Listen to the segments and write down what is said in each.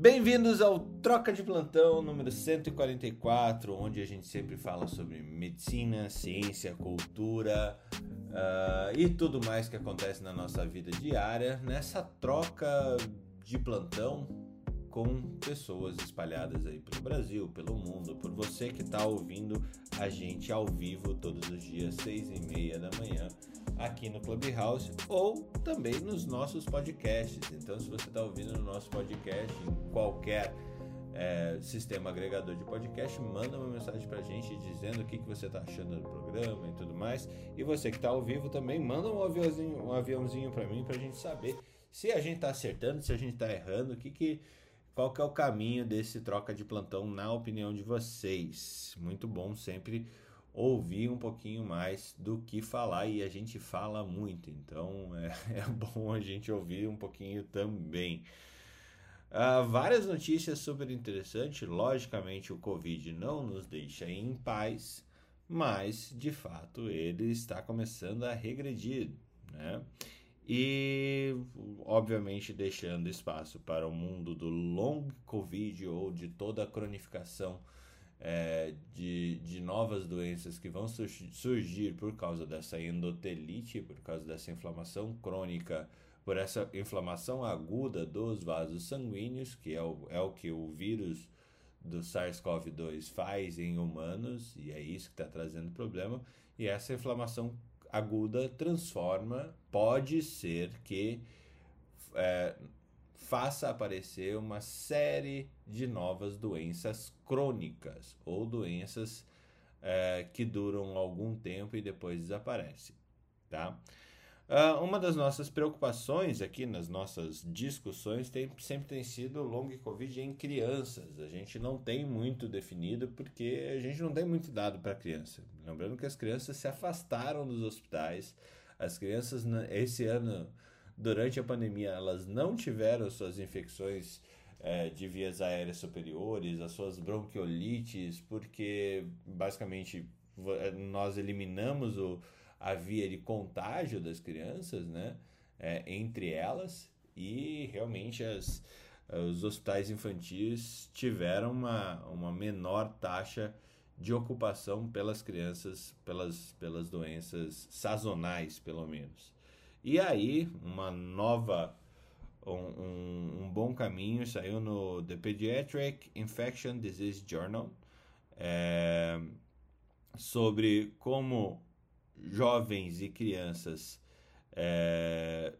Bem-vindos ao Troca de Plantão número 144, onde a gente sempre fala sobre medicina, ciência, cultura uh, e tudo mais que acontece na nossa vida diária nessa troca de plantão com pessoas espalhadas aí pelo Brasil, pelo mundo, por você que está ouvindo a gente ao vivo todos os dias, seis e meia da manhã aqui no Clubhouse ou também nos nossos podcasts. Então, se você está ouvindo no nosso podcast, em qualquer é, sistema agregador de podcast, manda uma mensagem para a gente dizendo o que, que você está achando do programa e tudo mais. E você que está ao vivo também, manda um aviãozinho, um aviãozinho para mim para a gente saber se a gente está acertando, se a gente está errando, o que que qual que é o caminho desse troca de plantão na opinião de vocês. Muito bom sempre ouvir um pouquinho mais do que falar e a gente fala muito, então é, é bom a gente ouvir um pouquinho também. Uh, várias notícias super interessantes. Logicamente, o Covid não nos deixa em paz, mas de fato ele está começando a regredir, né? E obviamente deixando espaço para o mundo do long Covid ou de toda a cronificação é, de, de novas doenças que vão surgir por causa dessa endotelite, por causa dessa inflamação crônica, por essa inflamação aguda dos vasos sanguíneos, que é o, é o que o vírus do SARS-CoV-2 faz em humanos, e é isso que está trazendo problema, e essa inflamação aguda transforma, pode ser que é, faça aparecer uma série de novas doenças crônicas ou doenças é, que duram algum tempo e depois desaparecem, tá? Uh, uma das nossas preocupações aqui nas nossas discussões tem, sempre tem sido long covid em crianças. A gente não tem muito definido porque a gente não tem muito dado para criança. Lembrando que as crianças se afastaram dos hospitais. As crianças esse ano durante a pandemia elas não tiveram suas infecções é, de vias aéreas superiores, as suas bronquiolites, porque basicamente é, nós eliminamos o, a via de contágio das crianças, né? É, entre elas, e realmente as, os hospitais infantis tiveram uma, uma menor taxa de ocupação pelas crianças, pelas, pelas doenças sazonais, pelo menos. E aí, uma nova, um, um, um, bom caminho saiu no The Pediatric Infection Disease Journal é, sobre como jovens e crianças é,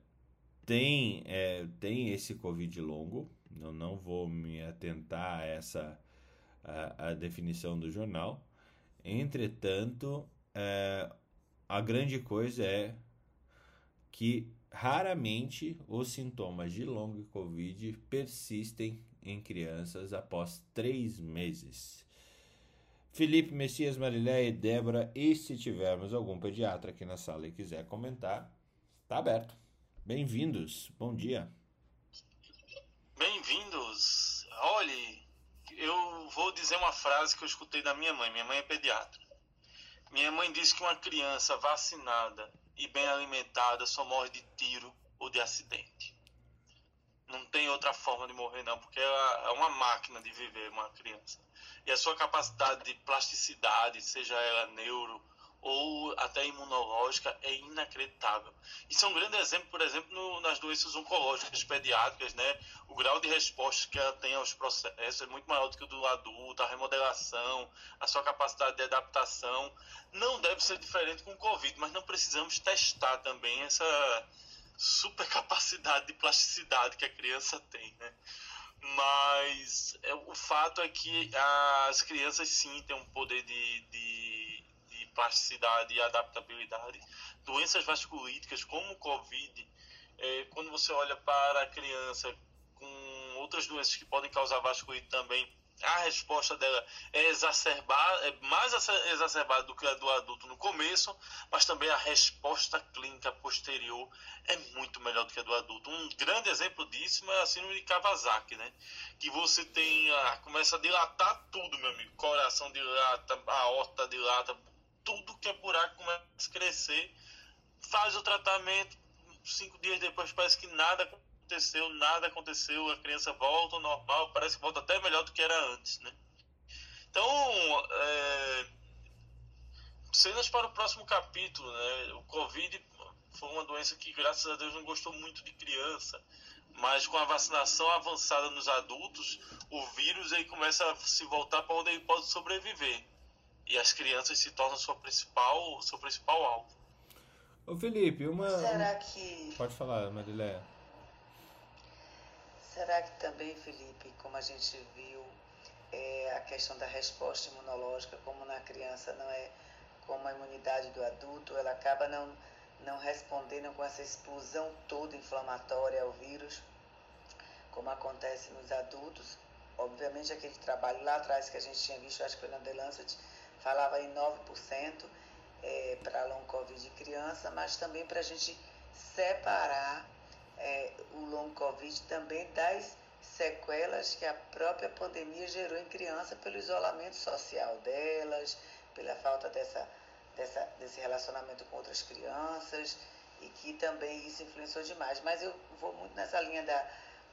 têm, é, têm esse Covid longo. Eu não vou me atentar a essa a, a definição do jornal. Entretanto, é, a grande coisa é que raramente os sintomas de long COVID persistem em crianças após três meses. Felipe, Messias, Marilé e Débora, e se tivermos algum pediatra aqui na sala e quiser comentar, está aberto. Bem-vindos, bom dia. Bem-vindos. Olhe, eu vou dizer uma frase que eu escutei da minha mãe. Minha mãe é pediatra. Minha mãe disse que uma criança vacinada e bem alimentada só morre de tiro ou de acidente. Não tem outra forma de morrer, não, porque é uma máquina de viver uma criança. E a sua capacidade de plasticidade, seja ela neuro ou até imunológica, é inacreditável. Isso é um grande exemplo, por exemplo, no, nas doenças oncológicas pediátricas, né? O grau de resposta que ela tem aos processos é muito maior do que o do adulto, a remodelação, a sua capacidade de adaptação. Não deve ser diferente com o Covid, mas não precisamos testar também essa super capacidade de plasticidade que a criança tem, né? Mas é, o fato é que as crianças sim têm um poder de, de, plasticidade e adaptabilidade. Doenças vasculíticas como o Covid, é, quando você olha para a criança com outras doenças que podem causar vasculite também, a resposta dela é exacerbada, é mais exacerbada do que a do adulto no começo, mas também a resposta clínica posterior é muito melhor do que a do adulto. Um grande exemplo disso é a síndrome de Kawasaki, né? Que você tem, a, começa a dilatar tudo, meu amigo. Coração dilata, aorta dilata, tudo que é buraco começa a crescer. Faz o tratamento, cinco dias depois parece que nada aconteceu, nada aconteceu, a criança volta ao normal, parece que volta até melhor do que era antes, né? Então, é, cenas para o próximo capítulo, né? O Covid foi uma doença que, graças a Deus, não gostou muito de criança, mas com a vacinação avançada nos adultos, o vírus aí começa a se voltar para onde ele pode sobreviver. E as crianças se tornam sua principal, seu principal alvo. Ô Felipe, uma. Será que. Pode falar, Marileia. Será que também, Felipe, como a gente viu, é, a questão da resposta imunológica, como na criança não é como a imunidade do adulto, ela acaba não, não respondendo com essa explosão toda inflamatória ao vírus, como acontece nos adultos. Obviamente, aquele trabalho lá atrás que a gente tinha visto, acho que foi na The Lancet, falava em 9% é, para long Covid de criança, mas também para a gente separar é, o long Covid também das sequelas que a própria pandemia gerou em criança pelo isolamento social delas, pela falta dessa, dessa, desse relacionamento com outras crianças e que também isso influenciou demais. Mas eu vou muito nessa linha da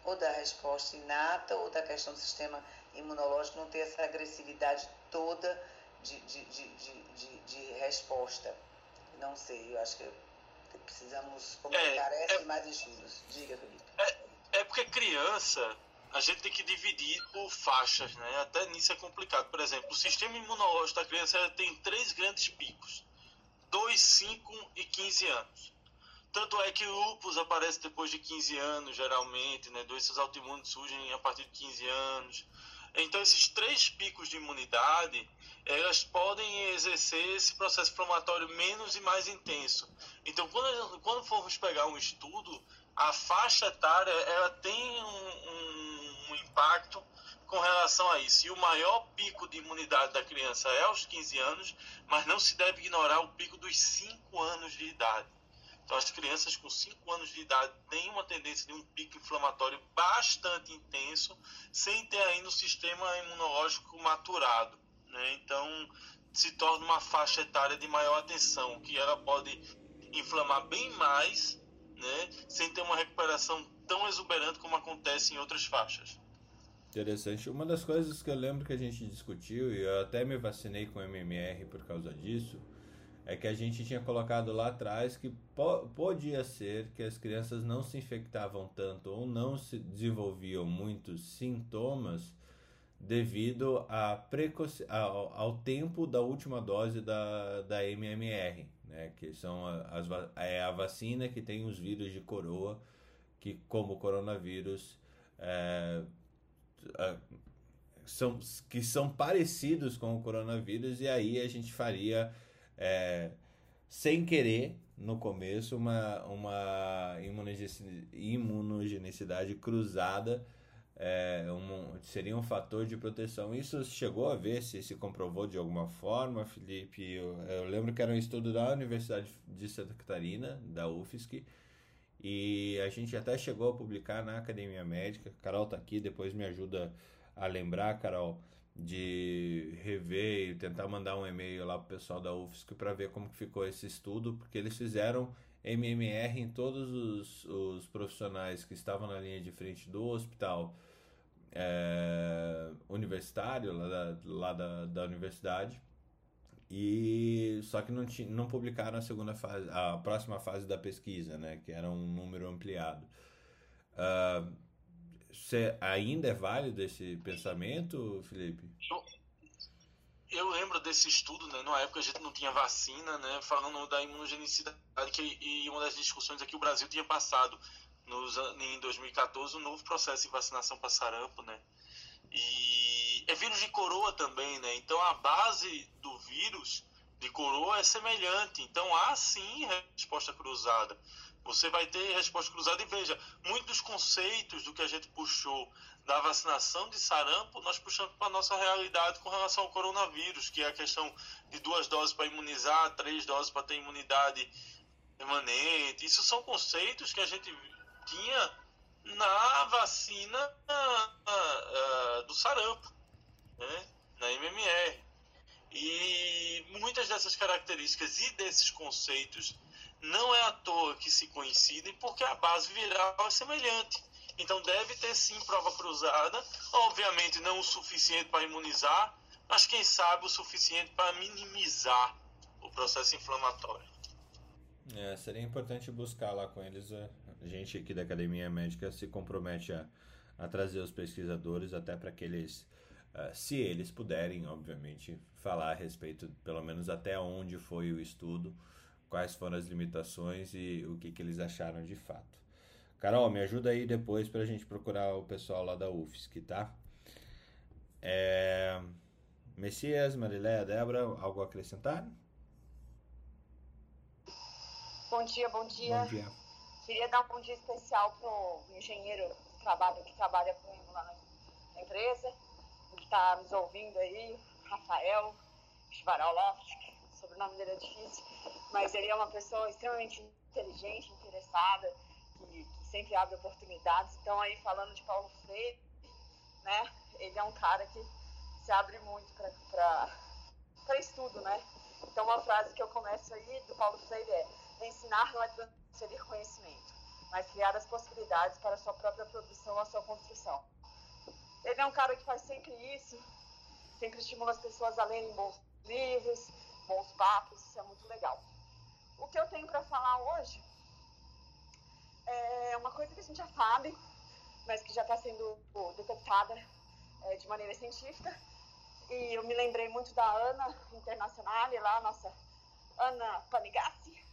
ou da resposta inata ou da questão do sistema imunológico não ter essa agressividade toda de, de, de, de, de resposta. Não sei, eu acho que precisamos comunicar é, essa é, e mais estudos. Diga, Felipe. É, é porque criança, a gente tem que dividir por faixas, né? Até nisso é complicado. Por exemplo, o sistema imunológico da criança tem três grandes picos: 2, 5 e 15 anos. Tanto é que o lupus aparece depois de 15 anos, geralmente, né? Doenças autoimunes surgem a partir de 15 anos. Então, esses três picos de imunidade, elas podem exercer esse processo inflamatório menos e mais intenso. Então, quando, quando formos pegar um estudo, a faixa etária ela tem um, um, impacto com relação a isso. E o maior pico de imunidade da criança é aos 15 anos, mas não se deve ignorar o pico dos 5 anos de idade. Então, as crianças com 5 anos de idade têm uma tendência de um pico inflamatório bastante intenso, sem ter ainda o sistema imunológico maturado. Né? Então, se torna uma faixa etária de maior atenção, que ela pode inflamar bem mais, né? sem ter uma recuperação tão exuberante como acontece em outras faixas. Interessante. Uma das coisas que eu lembro que a gente discutiu, e eu até me vacinei com MMR por causa disso, é que a gente tinha colocado lá atrás que po podia ser que as crianças não se infectavam tanto ou não se desenvolviam muitos sintomas devido a precoce ao, ao tempo da última dose da, da MMR, né? que são as, é a vacina que tem os vírus de coroa, que como o coronavírus é, é, são, que são parecidos com o coronavírus e aí a gente faria é, sem querer, no começo, uma, uma imunogenicidade cruzada é, um, seria um fator de proteção. Isso chegou a ver se se comprovou de alguma forma, Felipe? Eu, eu lembro que era um estudo da Universidade de Santa Catarina, da UFSC, e a gente até chegou a publicar na Academia Médica. Carol está aqui, depois me ajuda a lembrar, Carol de rever e tentar mandar um e-mail lá pro pessoal da UFSC para ver como que ficou esse estudo, porque eles fizeram MMR em todos os, os profissionais que estavam na linha de frente do hospital é, universitário, lá, da, lá da, da universidade, e só que não, não publicaram a segunda fase, a próxima fase da pesquisa, né, que era um número ampliado. Uh, você ainda é válido esse pensamento, Felipe? Eu, eu lembro desse estudo, né? Na época a gente não tinha vacina, né? Falando da imunogenicidade, que, e uma das discussões é que o Brasil tinha passado nos, em 2014 um novo processo de vacinação para sarampo, né? E é vírus de coroa também, né? Então a base do vírus de coroa é semelhante. Então há sim resposta cruzada você vai ter resposta cruzada. E veja, muitos conceitos do que a gente puxou da vacinação de sarampo, nós puxamos para a nossa realidade com relação ao coronavírus, que é a questão de duas doses para imunizar, três doses para ter imunidade permanente. Isso são conceitos que a gente tinha na vacina uh, do sarampo, né? na MMR. E muitas dessas características e desses conceitos não é à toa que se coincidem, porque a base viral é semelhante. Então deve ter sim prova cruzada, obviamente não o suficiente para imunizar, mas quem sabe o suficiente para minimizar o processo inflamatório. É, seria importante buscar lá com eles. A gente aqui da Academia Médica se compromete a, a trazer os pesquisadores até para que eles, uh, se eles puderem, obviamente, falar a respeito, pelo menos até onde foi o estudo, quais foram as limitações e o que, que eles acharam de fato. Carol, me ajuda aí depois para a gente procurar o pessoal lá da UFSC, tá? É... Messias, Mariléia, Débora, algo a acrescentar? Bom dia, bom dia. Bom dia. Queria dar um bom dia especial pro engenheiro que trabalha, que trabalha comigo lá na empresa, que está nos ouvindo aí, Rafael Schwaroloft, sobrenome dele é difícil, mas ele é uma pessoa extremamente inteligente, interessada, que, que sempre abre oportunidades. Então aí falando de Paulo Freire, né? Ele é um cara que se abre muito para estudo, né? Então uma frase que eu começo aí do Paulo Freire é Ensinar não é transferir conhecimento, mas criar as possibilidades para a sua própria produção, a sua construção. Ele é um cara que faz sempre isso, sempre estimula as pessoas a lerem bons livros, bons papos, isso é muito legal. O que eu tenho para falar hoje é uma coisa que a gente já sabe, mas que já está sendo detectada é, de maneira científica. E eu me lembrei muito da Ana Internacional, lá, nossa Ana Panigassi,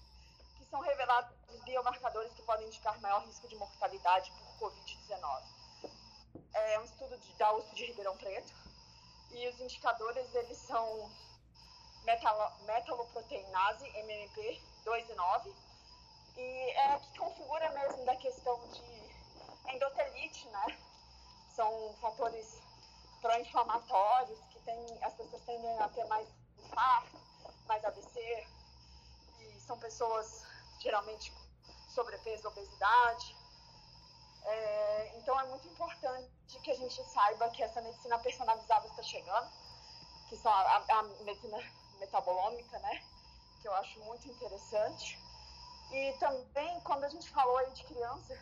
são revelados biomarcadores que podem indicar maior risco de mortalidade por Covid-19. É um estudo de, da USP de Ribeirão Preto e os indicadores eles são metalo, metaloproteinase, MMP 2 e 9, e é que configura mesmo da questão de endotelite, né? São fatores pró-inflamatórios que tem, as pessoas tendem a ter mais infarto, mais AVC, e são pessoas geralmente sobrepeso, obesidade. É, então é muito importante que a gente saiba que essa medicina personalizada está chegando, que são a, a, medicina metabolômica, né? Que eu acho muito interessante. E também, quando a gente falou aí de criança,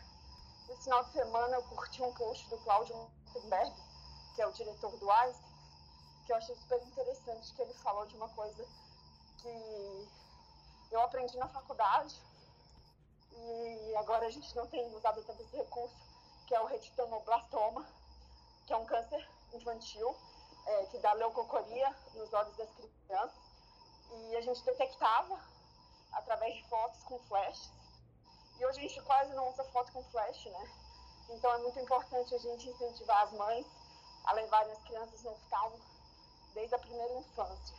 esse final de semana eu curti um post do Cláudio Montenberg, que é o diretor do Einstein, que eu achei super interessante, que ele falou de uma coisa que eu aprendi na faculdade, e agora a gente não tem usado tanto esse recurso, que é o retinoblastoma, que é um câncer infantil, é, que dá leucocoria nos olhos das crianças. E a gente detectava através de fotos com flash. E hoje a gente quase não usa foto com flash, né? Então é muito importante a gente incentivar as mães a levarem as crianças no oftalmo desde a primeira infância.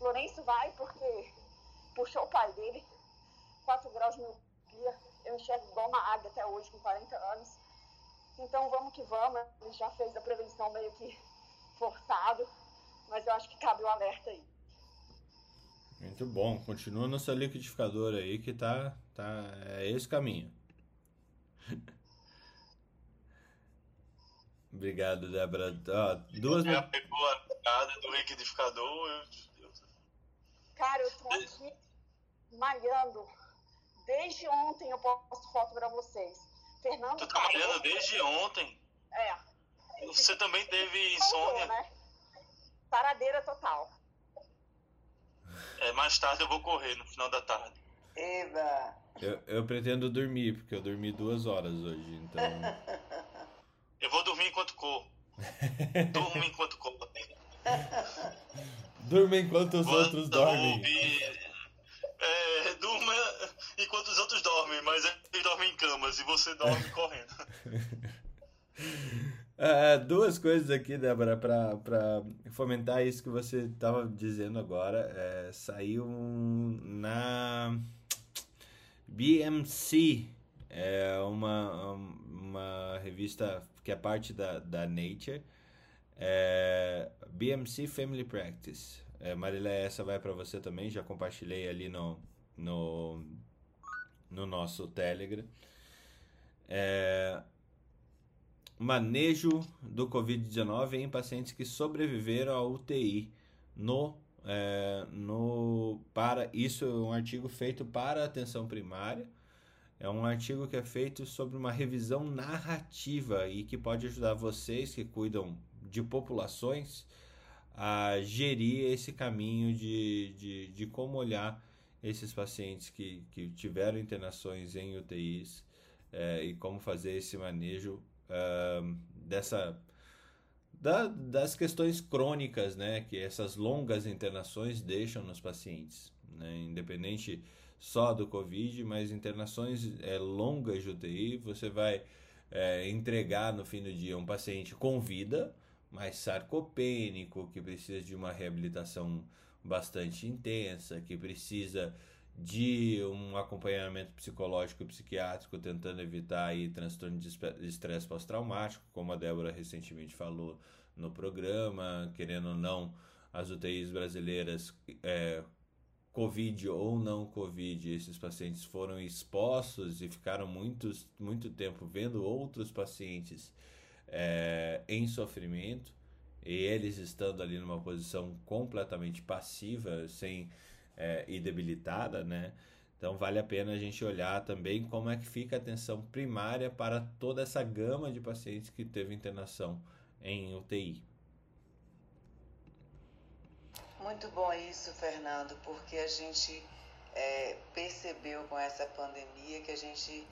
Lourenço vai porque puxou o pai dele, 4 graus de eu enxergo igual uma águia até hoje, com 40 anos. Então vamos que vamos. Ele já fez a prevenção meio que forçado, mas eu acho que cabe o alerta aí. Muito bom. Continua no seu liquidificador aí que tá, tá é esse caminho. Obrigado, Débora. duas. Já pegou a pegada do liquidificador? Eu... Cara, eu tô aqui malhando Desde ontem eu posto foto para vocês. Fernando. Tu tá malhando desde ontem? É. Você também teve insônia? Né? Paradeira total. É, mais tarde eu vou correr no final da tarde. Eba! Eu, eu pretendo dormir, porque eu dormi duas horas hoje, então. eu vou dormir enquanto corro. Durmo enquanto corro. Durma enquanto os vou, outros dormem. É, durma enquanto os outros dormem, mas eles dormem em camas e você dorme correndo. Uh, duas coisas aqui, Débora, para fomentar isso que você estava dizendo agora. É, saiu na BMC, é uma, uma revista que é parte da, da Nature. É, BMC Family Practice. É, Marilé, essa vai para você também, já compartilhei ali no, no, no nosso Telegram. É, manejo do Covid-19 em pacientes que sobreviveram à UTI no é, no para isso é um artigo feito para atenção primária. É um artigo que é feito sobre uma revisão narrativa e que pode ajudar vocês que cuidam de populações a gerir esse caminho de, de, de como olhar esses pacientes que, que tiveram internações em UTIs é, e como fazer esse manejo uh, dessa da, das questões crônicas, né, que essas longas internações deixam nos pacientes, né, independente só do COVID, mas internações é, longas de UTI, você vai é, entregar no fim do dia um paciente com vida, mas sarcopênico, que precisa de uma reabilitação bastante intensa, que precisa de um acompanhamento psicológico e psiquiátrico tentando evitar aí transtorno de estresse pós-traumático, como a Débora recentemente falou no programa, querendo ou não, as UTIs brasileiras, é, Covid ou não Covid, esses pacientes foram expostos e ficaram muitos, muito tempo vendo outros pacientes é, em sofrimento e eles estando ali numa posição completamente passiva, sem é, e debilitada, né? Então vale a pena a gente olhar também como é que fica a atenção primária para toda essa gama de pacientes que teve internação em UTI. Muito bom isso, Fernando, porque a gente é, percebeu com essa pandemia que a gente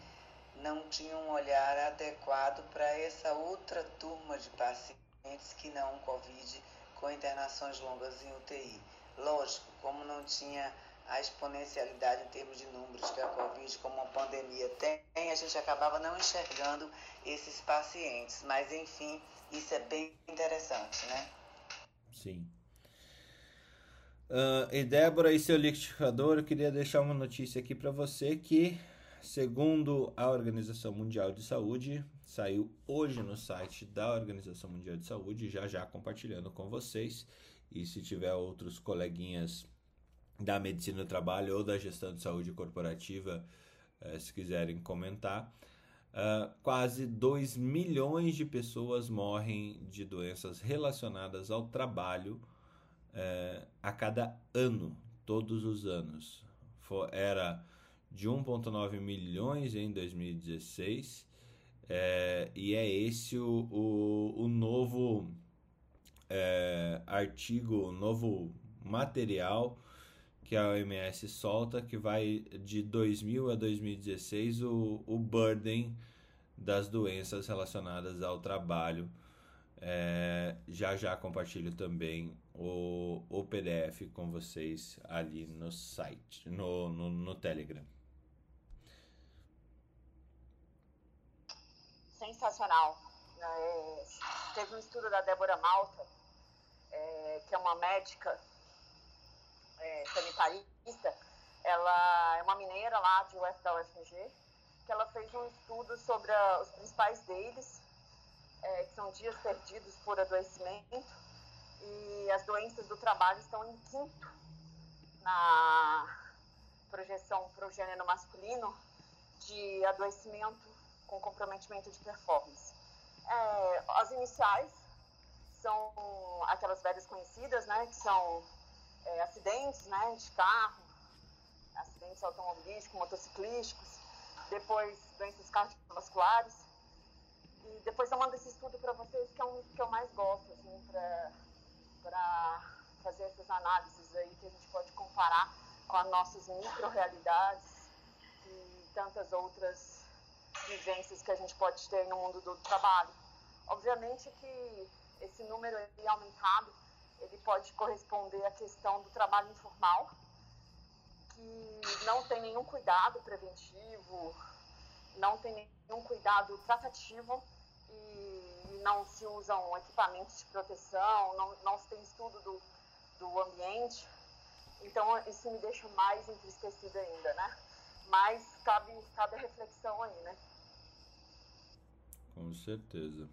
não tinha um olhar adequado para essa outra turma de pacientes que não Covid com internações longas em UTI. Lógico, como não tinha a exponencialidade em termos de números que a Covid, como a pandemia tem, a gente acabava não enxergando esses pacientes. Mas, enfim, isso é bem interessante, né? Sim. Uh, e Débora e seu liquidificador, eu queria deixar uma notícia aqui para você que, segundo a Organização Mundial de Saúde, saiu hoje no site da Organização Mundial de Saúde, já já compartilhando com vocês. E se tiver outros coleguinhas da medicina do trabalho ou da gestão de saúde corporativa, eh, se quiserem comentar, uh, quase 2 milhões de pessoas morrem de doenças relacionadas ao trabalho uh, a cada ano, todos os anos. For, era de 1,9 milhões em 2016 é, e é esse o, o, o novo artigo, novo material que a OMS solta, que vai de 2000 a 2016 o, o burden das doenças relacionadas ao trabalho. É, já já compartilho também o, o PDF com vocês ali no site, no, no, no Telegram. Sensacional. É, teve um estudo da Débora Malta é, que é uma médica é, sanitarista, ela é uma mineira lá de UF, da UFMG, que ela fez um estudo sobre a, os principais deles, é, que são dias perdidos por adoecimento, e as doenças do trabalho estão em quinto na projeção para o gênero masculino de adoecimento com comprometimento de performance. É, as iniciais são aquelas velhas conhecidas, né, que são é, acidentes, né, de carro, acidentes automobilísticos, motociclísticos, depois doenças cardiovasculares. E depois eu mando esse estudo para vocês, que é um que eu mais gosto, assim, para fazer essas análises aí que a gente pode comparar com as nossas micro-realidades e tantas outras vivências que a gente pode ter no mundo do trabalho. Obviamente que esse número aí aumentado, ele pode corresponder à questão do trabalho informal, que não tem nenhum cuidado preventivo, não tem nenhum cuidado tratativo e não se usam equipamentos de proteção, não, não se tem estudo do, do ambiente. Então, isso me deixa mais entristecida ainda, né? Mas cabe, cabe a reflexão aí, né? Com certeza.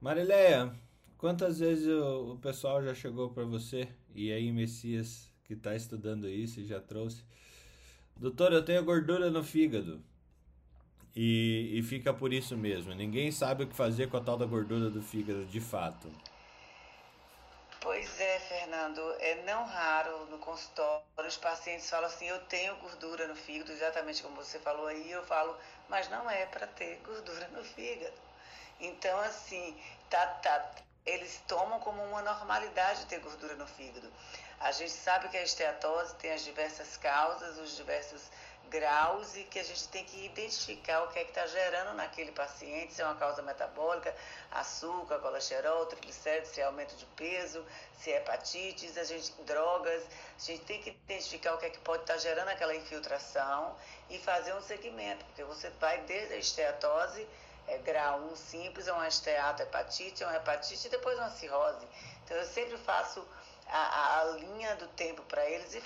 Marileia, quantas vezes o, o pessoal já chegou para você e aí Messias que está estudando isso e já trouxe, doutor, eu tenho gordura no fígado e, e fica por isso mesmo. Ninguém sabe o que fazer com a tal da gordura do fígado de fato. Pois é, Fernando, é não raro no consultório os pacientes falam assim: eu tenho gordura no fígado, exatamente como você falou aí. Eu falo, mas não é para ter gordura no fígado. Então, assim, tá, tá, eles tomam como uma normalidade ter gordura no fígado. A gente sabe que a esteatose tem as diversas causas, os diversos graus e que a gente tem que identificar o que é que está gerando naquele paciente, se é uma causa metabólica, açúcar, colesterol, triglicéridos, se é aumento de peso, se é hepatites, a gente, drogas, a gente tem que identificar o que é que pode estar tá gerando aquela infiltração e fazer um segmento, porque você vai desde a esteatose, é, grau 1 simples, é uma esteatohepatite, é uma hepatite e depois uma cirrose. Então eu sempre faço a, a linha do tempo para eles e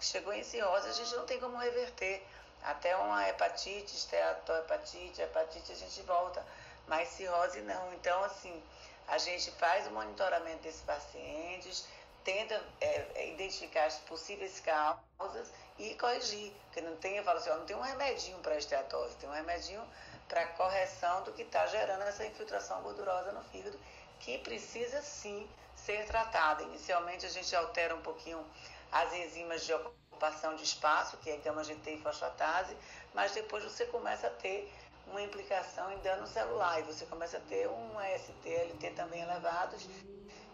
chegou em cirrose, a gente não tem como reverter. Até uma hepatite, esteatohepatite, hepatite, a gente volta. Mas cirrose não. Então, assim, a gente faz o monitoramento desses pacientes, tenta é, é identificar as possíveis causas e corrigir. Porque não tem, eu falo assim, ó, não tem um remedinho para esteatose, tem um remedinho para correção do que está gerando essa infiltração gordurosa no fígado, que precisa sim ser tratada. Inicialmente a gente altera um pouquinho as enzimas de ocupação de espaço, que é gama-GT e fosfatase, mas depois você começa a ter uma implicação em dano celular e você começa a ter um AST, também elevados.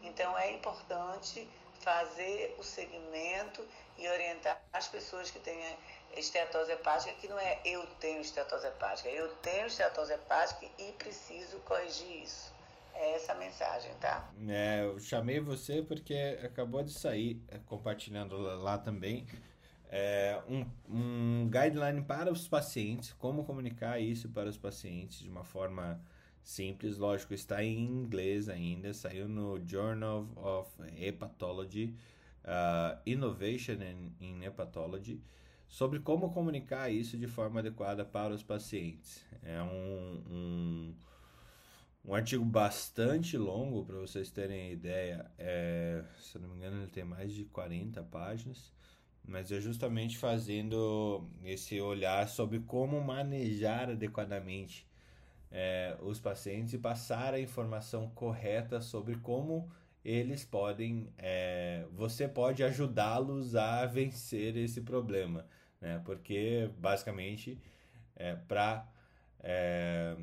Então é importante fazer o segmento e orientar as pessoas que têm esteatose hepática, que não é eu tenho esteatose hepática, eu tenho esteatose hepática e preciso corrigir isso. É essa a mensagem, tá? É, eu chamei você porque acabou de sair, é, compartilhando lá também, é, um, um guideline para os pacientes, como comunicar isso para os pacientes de uma forma simples. Lógico, está em inglês ainda, saiu no Journal of Hepatology, uh, Innovation in, in Hepatology, sobre como comunicar isso de forma adequada para os pacientes. É um, um um artigo bastante longo, para vocês terem ideia. É, se não me engano, ele tem mais de 40 páginas. Mas é justamente fazendo esse olhar sobre como manejar adequadamente é, os pacientes e passar a informação correta sobre como eles podem, é, você pode ajudá-los a vencer esse problema, né? Porque basicamente é, para é,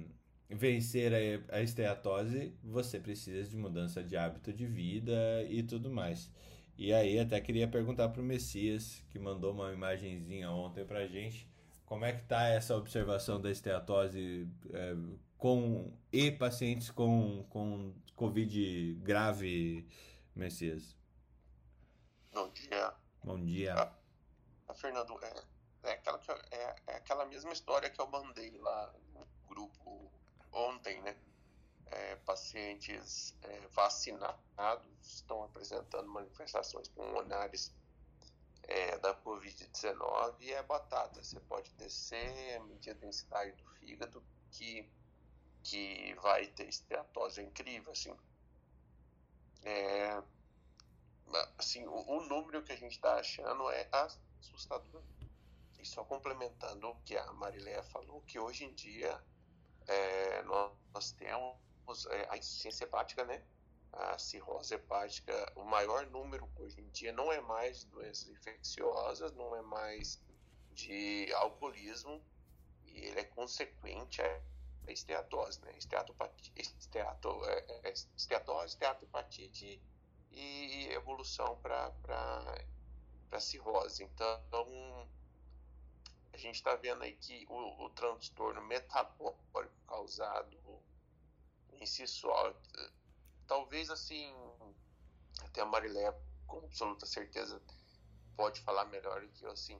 vencer a, a esteatose, você precisa de mudança de hábito de vida e tudo mais. E aí até queria perguntar para o Messias, que mandou uma imagenzinha ontem para gente, como é que tá essa observação da esteatose é, com e pacientes com, com Covid grave, Messias? Bom dia. Bom dia. Ah, Fernando, é, é, aquela, é, é aquela mesma história que eu mandei lá no grupo ontem, né? É, pacientes é, vacinados estão apresentando manifestações pulmonares é, da Covid-19 e é batata. Você pode descer, medir a densidade do fígado, que, que vai ter esteatose incrível, assim. É, assim, o, o número que a gente está achando é assustador. E só complementando o que a Mariléia falou, que hoje em dia é, nós, nós, temos é, a insuficiência hepática, né? A cirrose hepática, o maior número hoje em dia não é mais doenças infecciosas, não é mais de alcoolismo, e ele é consequente a esteatose, né? Esteatopatite, esteato, é, é, esteatose, esteatopatite e evolução para cirrose. Então, a gente está vendo aí que o, o, transtorno metabólico causado em si só, talvez assim, até a Marilé com absoluta certeza pode falar melhor do que eu, assim,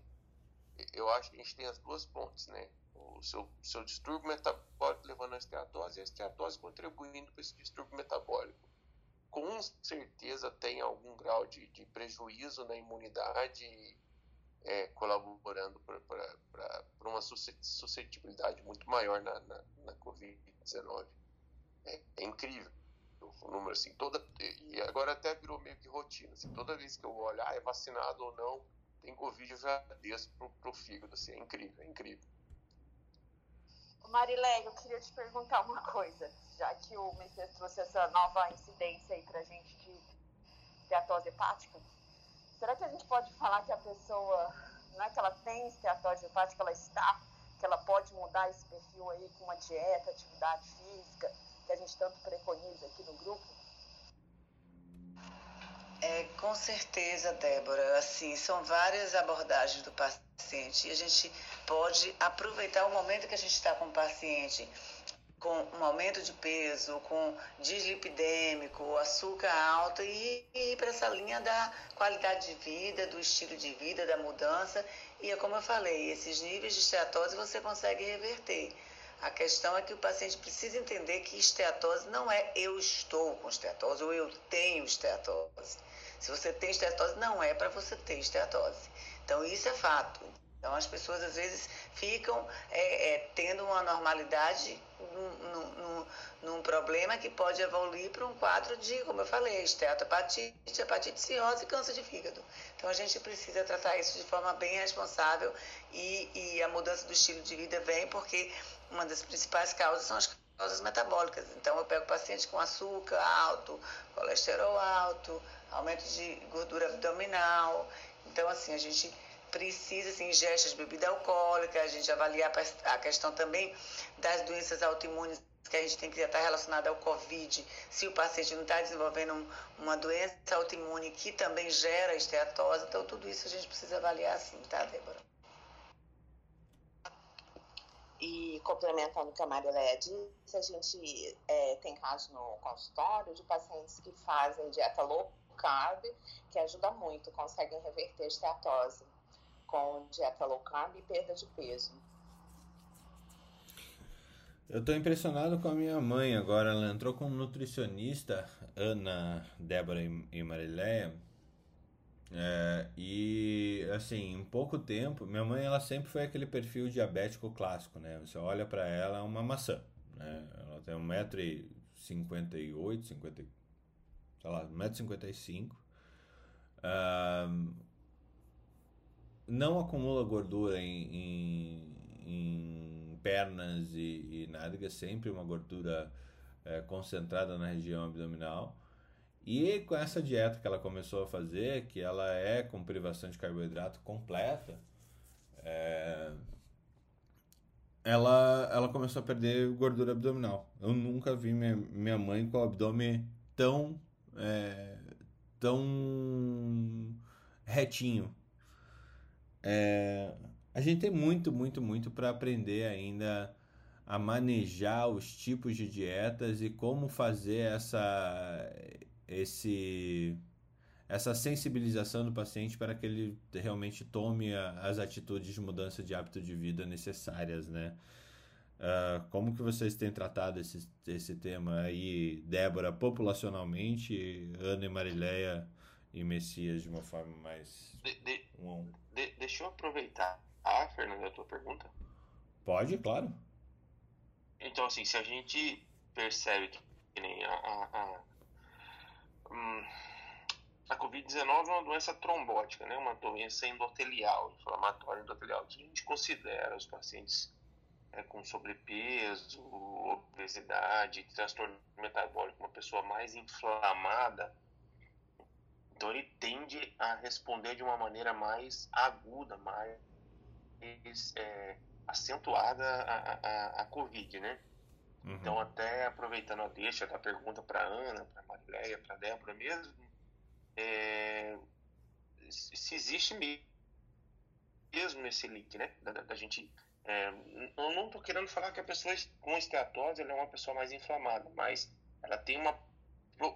eu acho que a gente tem as duas pontes, né? O seu, seu distúrbio metabólico levando a esteatose e a esteatose contribuindo para esse distúrbio metabólico. Com certeza tem algum grau de, de prejuízo na imunidade é, colaborando para uma suscetibilidade muito maior na, na, na Covid-19. É, é, incrível o número assim, toda e agora até virou meio que rotina, assim, toda vez que eu olho, ah, é vacinado ou não, tem Covid, eu já desço pro, pro fígado, assim, é incrível, é incrível. Marilé, eu queria te perguntar uma coisa, já que o Messias trouxe essa nova incidência aí pra gente de esteatose hepática, será que a gente pode falar que a pessoa, não é que ela tem esteatose hepática, ela está, que ela pode mudar esse perfil aí com uma dieta, atividade física, que a gente tanto preconiza aqui no grupo? É, com certeza, Débora. Assim, são várias abordagens do paciente e a gente pode aproveitar o momento que a gente está com o paciente com um aumento de peso, com dislipidêmico, açúcar alto e, e ir para essa linha da qualidade de vida, do estilo de vida, da mudança. E é como eu falei, esses níveis de esteatose você consegue reverter. A questão é que o paciente precisa entender que esteatose não é eu estou com esteatose ou eu tenho esteatose. Se você tem esteatose, não é para você ter esteatose. Então, isso é fato. Então, as pessoas às vezes ficam é, é, tendo uma normalidade num, num, num, problema que pode evoluir para um quadro de, como eu falei, esteatohepatite, hepatite cirrose e câncer de fígado. Então, a gente precisa tratar isso de forma bem responsável e, e a mudança do estilo de vida vem porque uma das principais causas são as causas metabólicas. Então, eu pego pacientes com açúcar alto, colesterol alto, aumento de gordura abdominal. Então, assim, a gente precisa, assim, ingesta de bebida alcoólica, a gente avaliar a questão também das doenças autoimunes que a gente tem que estar relacionada ao Covid, se o paciente não está desenvolvendo um, uma doença autoimune que também gera esteatose, então tudo isso a gente precisa avaliar assim, tá, Débora? E complementando o que a Marileia disse, a gente é, tem casos no consultório de pacientes que fazem dieta low carb, que ajuda muito, conseguem reverter a esteatose com dieta low carb e perda de peso. Eu estou impressionado com a minha mãe agora. Ela entrou como nutricionista, Ana, Débora e Marileia. É, e assim, em pouco tempo, minha mãe ela sempre foi aquele perfil diabético clássico, né? Você olha para ela, é uma maçã, né? Ela tem 1,58m, 50, sei lá, 1,55m. Uh, não acumula gordura em, em, em pernas e, e nádegas, sempre uma gordura é, concentrada na região abdominal. E com essa dieta que ela começou a fazer, que ela é com privação de carboidrato completa, é, ela, ela começou a perder gordura abdominal. Eu nunca vi minha, minha mãe com o abdômen tão, é, tão retinho. É, a gente tem muito, muito, muito para aprender ainda a manejar os tipos de dietas e como fazer essa esse essa sensibilização do paciente para que ele realmente tome a, as atitudes de mudança de hábito de vida necessárias, né? Uh, como que vocês têm tratado esse, esse tema aí, Débora, populacionalmente, Ana e Marileia e Messias de uma forma mais... De, de, um de, deixa eu aproveitar, ah, Fernanda, a tua pergunta. Pode, claro. Então, assim, se a gente percebe que, que nem a, a, a, hum, a Covid-19 é uma doença trombótica, né? uma doença endotelial, inflamatória endotelial, que a gente considera os pacientes é, com sobrepeso, obesidade, transtorno metabólico, uma pessoa mais inflamada, então ele tende a responder de uma maneira mais aguda, mais é, acentuada a, a, a Covid, né? Uhum. Então, até aproveitando a deixa da pergunta para Ana, para Marileia, para Débora mesmo, é, se existe mesmo esse link, né? Da, da gente. É, eu não estou querendo falar que a pessoa com esteatose é uma pessoa mais inflamada, mas ela tem uma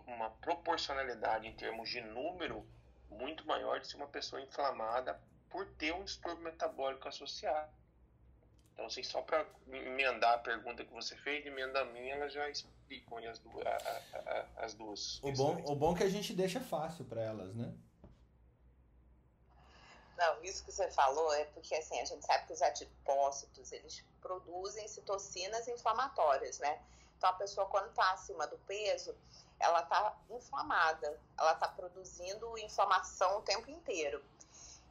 uma proporcionalidade em termos de número muito maior de ser uma pessoa inflamada por ter um distúrbio metabólico associado. Então, assim, só para emendar a pergunta que você fez, emenda a minha, elas já explicam as duas. A, a, as duas o, bom, o bom é que a gente deixa fácil para elas, né? Não, isso que você falou é porque assim, a gente sabe que os adipócitos, eles produzem citocinas inflamatórias, né? Então a pessoa quando está acima do peso, ela está inflamada, ela está produzindo inflamação o tempo inteiro.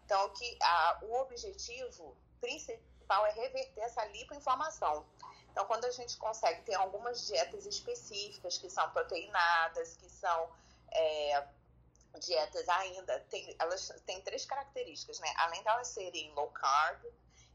Então, que a, o objetivo principal é reverter essa lipoinflamação. Então, quando a gente consegue ter algumas dietas específicas que são proteinadas, que são é, dietas ainda, tem, elas têm três características, né? Além delas serem low carb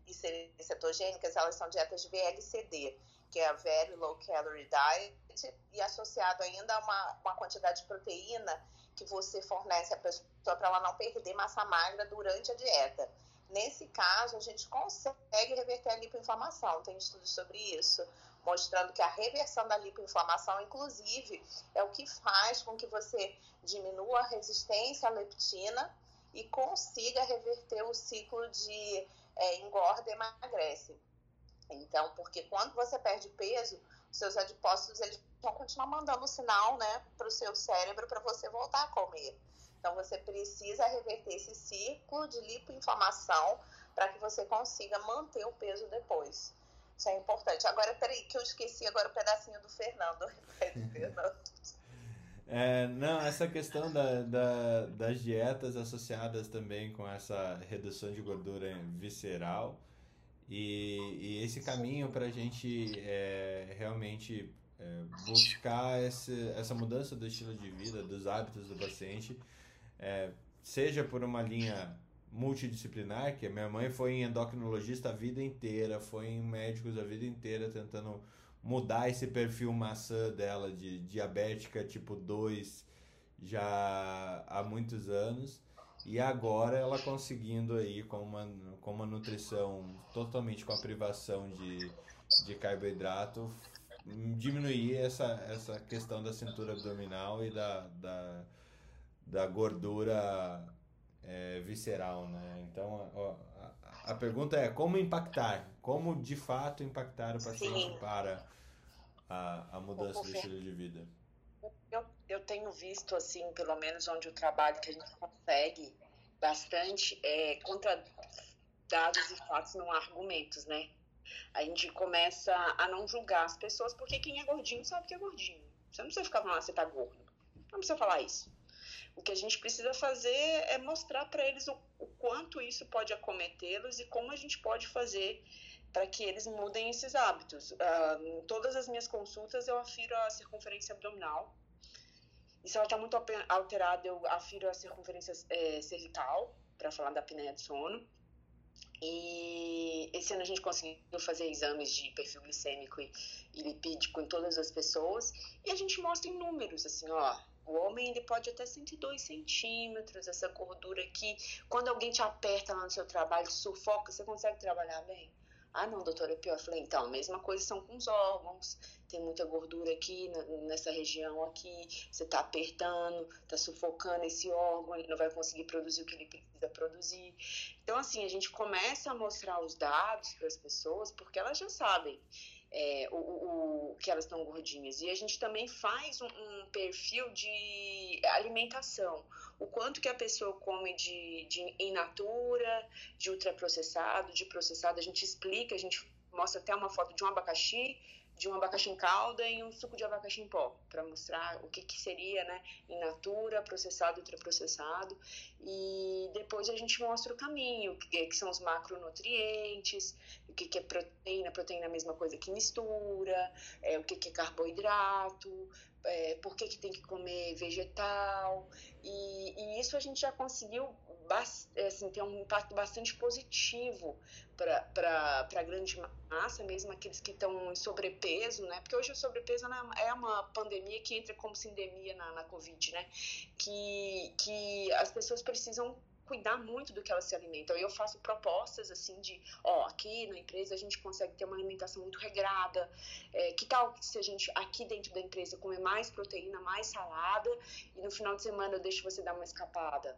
e serem cetogênicas, elas são dietas VLCD, que é a Very Low Calorie Diet, e associado ainda a uma, uma quantidade de proteína que você fornece à pessoa para ela não perder massa magra durante a dieta. Nesse caso, a gente consegue reverter a lipoinflamação, tem estudos sobre isso, mostrando que a reversão da lipoinflamação, inclusive, é o que faz com que você diminua a resistência à leptina e consiga reverter o ciclo de é, engorda e emagrece. Então, porque quando você perde peso, seus adipócitos eles vão continuar mandando um sinal né, para o seu cérebro para você voltar a comer. Então, você precisa reverter esse ciclo de lipoinflamação para que você consiga manter o peso depois. Isso é importante. Agora, peraí, que eu esqueci agora o pedacinho do Fernando. É, não, essa questão da, da, das dietas associadas também com essa redução de gordura visceral e, e esse caminho para a gente é, realmente é, buscar esse, essa mudança do estilo de vida, dos hábitos do paciente, é, seja por uma linha multidisciplinar, que a minha mãe foi em endocrinologista a vida inteira, foi em médicos a vida inteira tentando mudar esse perfil maçã dela de diabética tipo 2 já há muitos anos. E agora ela conseguindo aí com uma, com uma nutrição totalmente com a privação de, de carboidrato diminuir essa, essa questão da cintura abdominal e da, da, da gordura é, visceral, né? Então, ó, a, a, pergunta é como impactar, como de fato impactar o paciente Sim. para a, a mudança do estilo de vida. Eu, tenho visto, assim, pelo menos onde o trabalho que a gente consegue bastante é contra dados e fatos não argumentos, né? A gente começa a não julgar as pessoas, porque quem é gordinho sabe que é gordinho. Você não precisa ficar falando, ah, você tá gordo. Não precisa falar isso. O que a gente precisa fazer é mostrar para eles o, o, quanto isso pode acometê-los e como a gente pode fazer para que eles mudem esses hábitos. Uh, em todas as minhas consultas eu afiro a circunferência abdominal. E se ela está muito alterada, eu afiro a circunferência é, cervical, para falar da apneia de sono. E esse ano a gente conseguiu fazer exames de perfil glicêmico e, e lipídico em todas as pessoas. E a gente mostra em números, assim, ó, o homem ele pode até 102 centímetros, essa gordura aqui. Quando alguém te aperta lá no seu trabalho, sufoca, você consegue trabalhar bem? Ah, não, doutora, é pior. Eu falei, então, a mesma coisa são com os órgãos. Tem muita gordura aqui, nessa região aqui. Você está apertando, está sufocando esse órgão, ele não vai conseguir produzir o que ele precisa produzir. Então, assim, a gente começa a mostrar os dados para as pessoas, porque elas já sabem é, o, o, que elas estão gordinhas. E a gente também faz um, um, perfil de alimentação. O quanto que a pessoa come de, de in natura, de ultraprocessado, de processado. A gente explica, a gente mostra até uma foto de um abacaxi de um abacaxi em calda e um suco de abacaxi em pó, para mostrar o que, que seria, né, in natura, processado ultraprocessado. E depois a gente mostra o caminho, que, que são os macronutrientes, o que, que é proteína, proteína é a mesma coisa que mistura, é, o que, que é carboidrato, é, por que, que tem que comer vegetal. E, e isso a gente já conseguiu assim, ter um impacto bastante positivo para a grande massa, mesmo aqueles que estão em sobrepeso, né? Porque hoje o sobrepeso né, é uma pandemia que entra como sindemia na, na Covid, né? Que, que as pessoas precisam cuidar muito do que elas se alimentam. Eu faço propostas assim de, ó, aqui na empresa a gente consegue ter uma alimentação muito regrada. É, que tal se a gente aqui dentro da empresa comer mais proteína, mais salada e no final de semana eu deixo você dar uma escapada?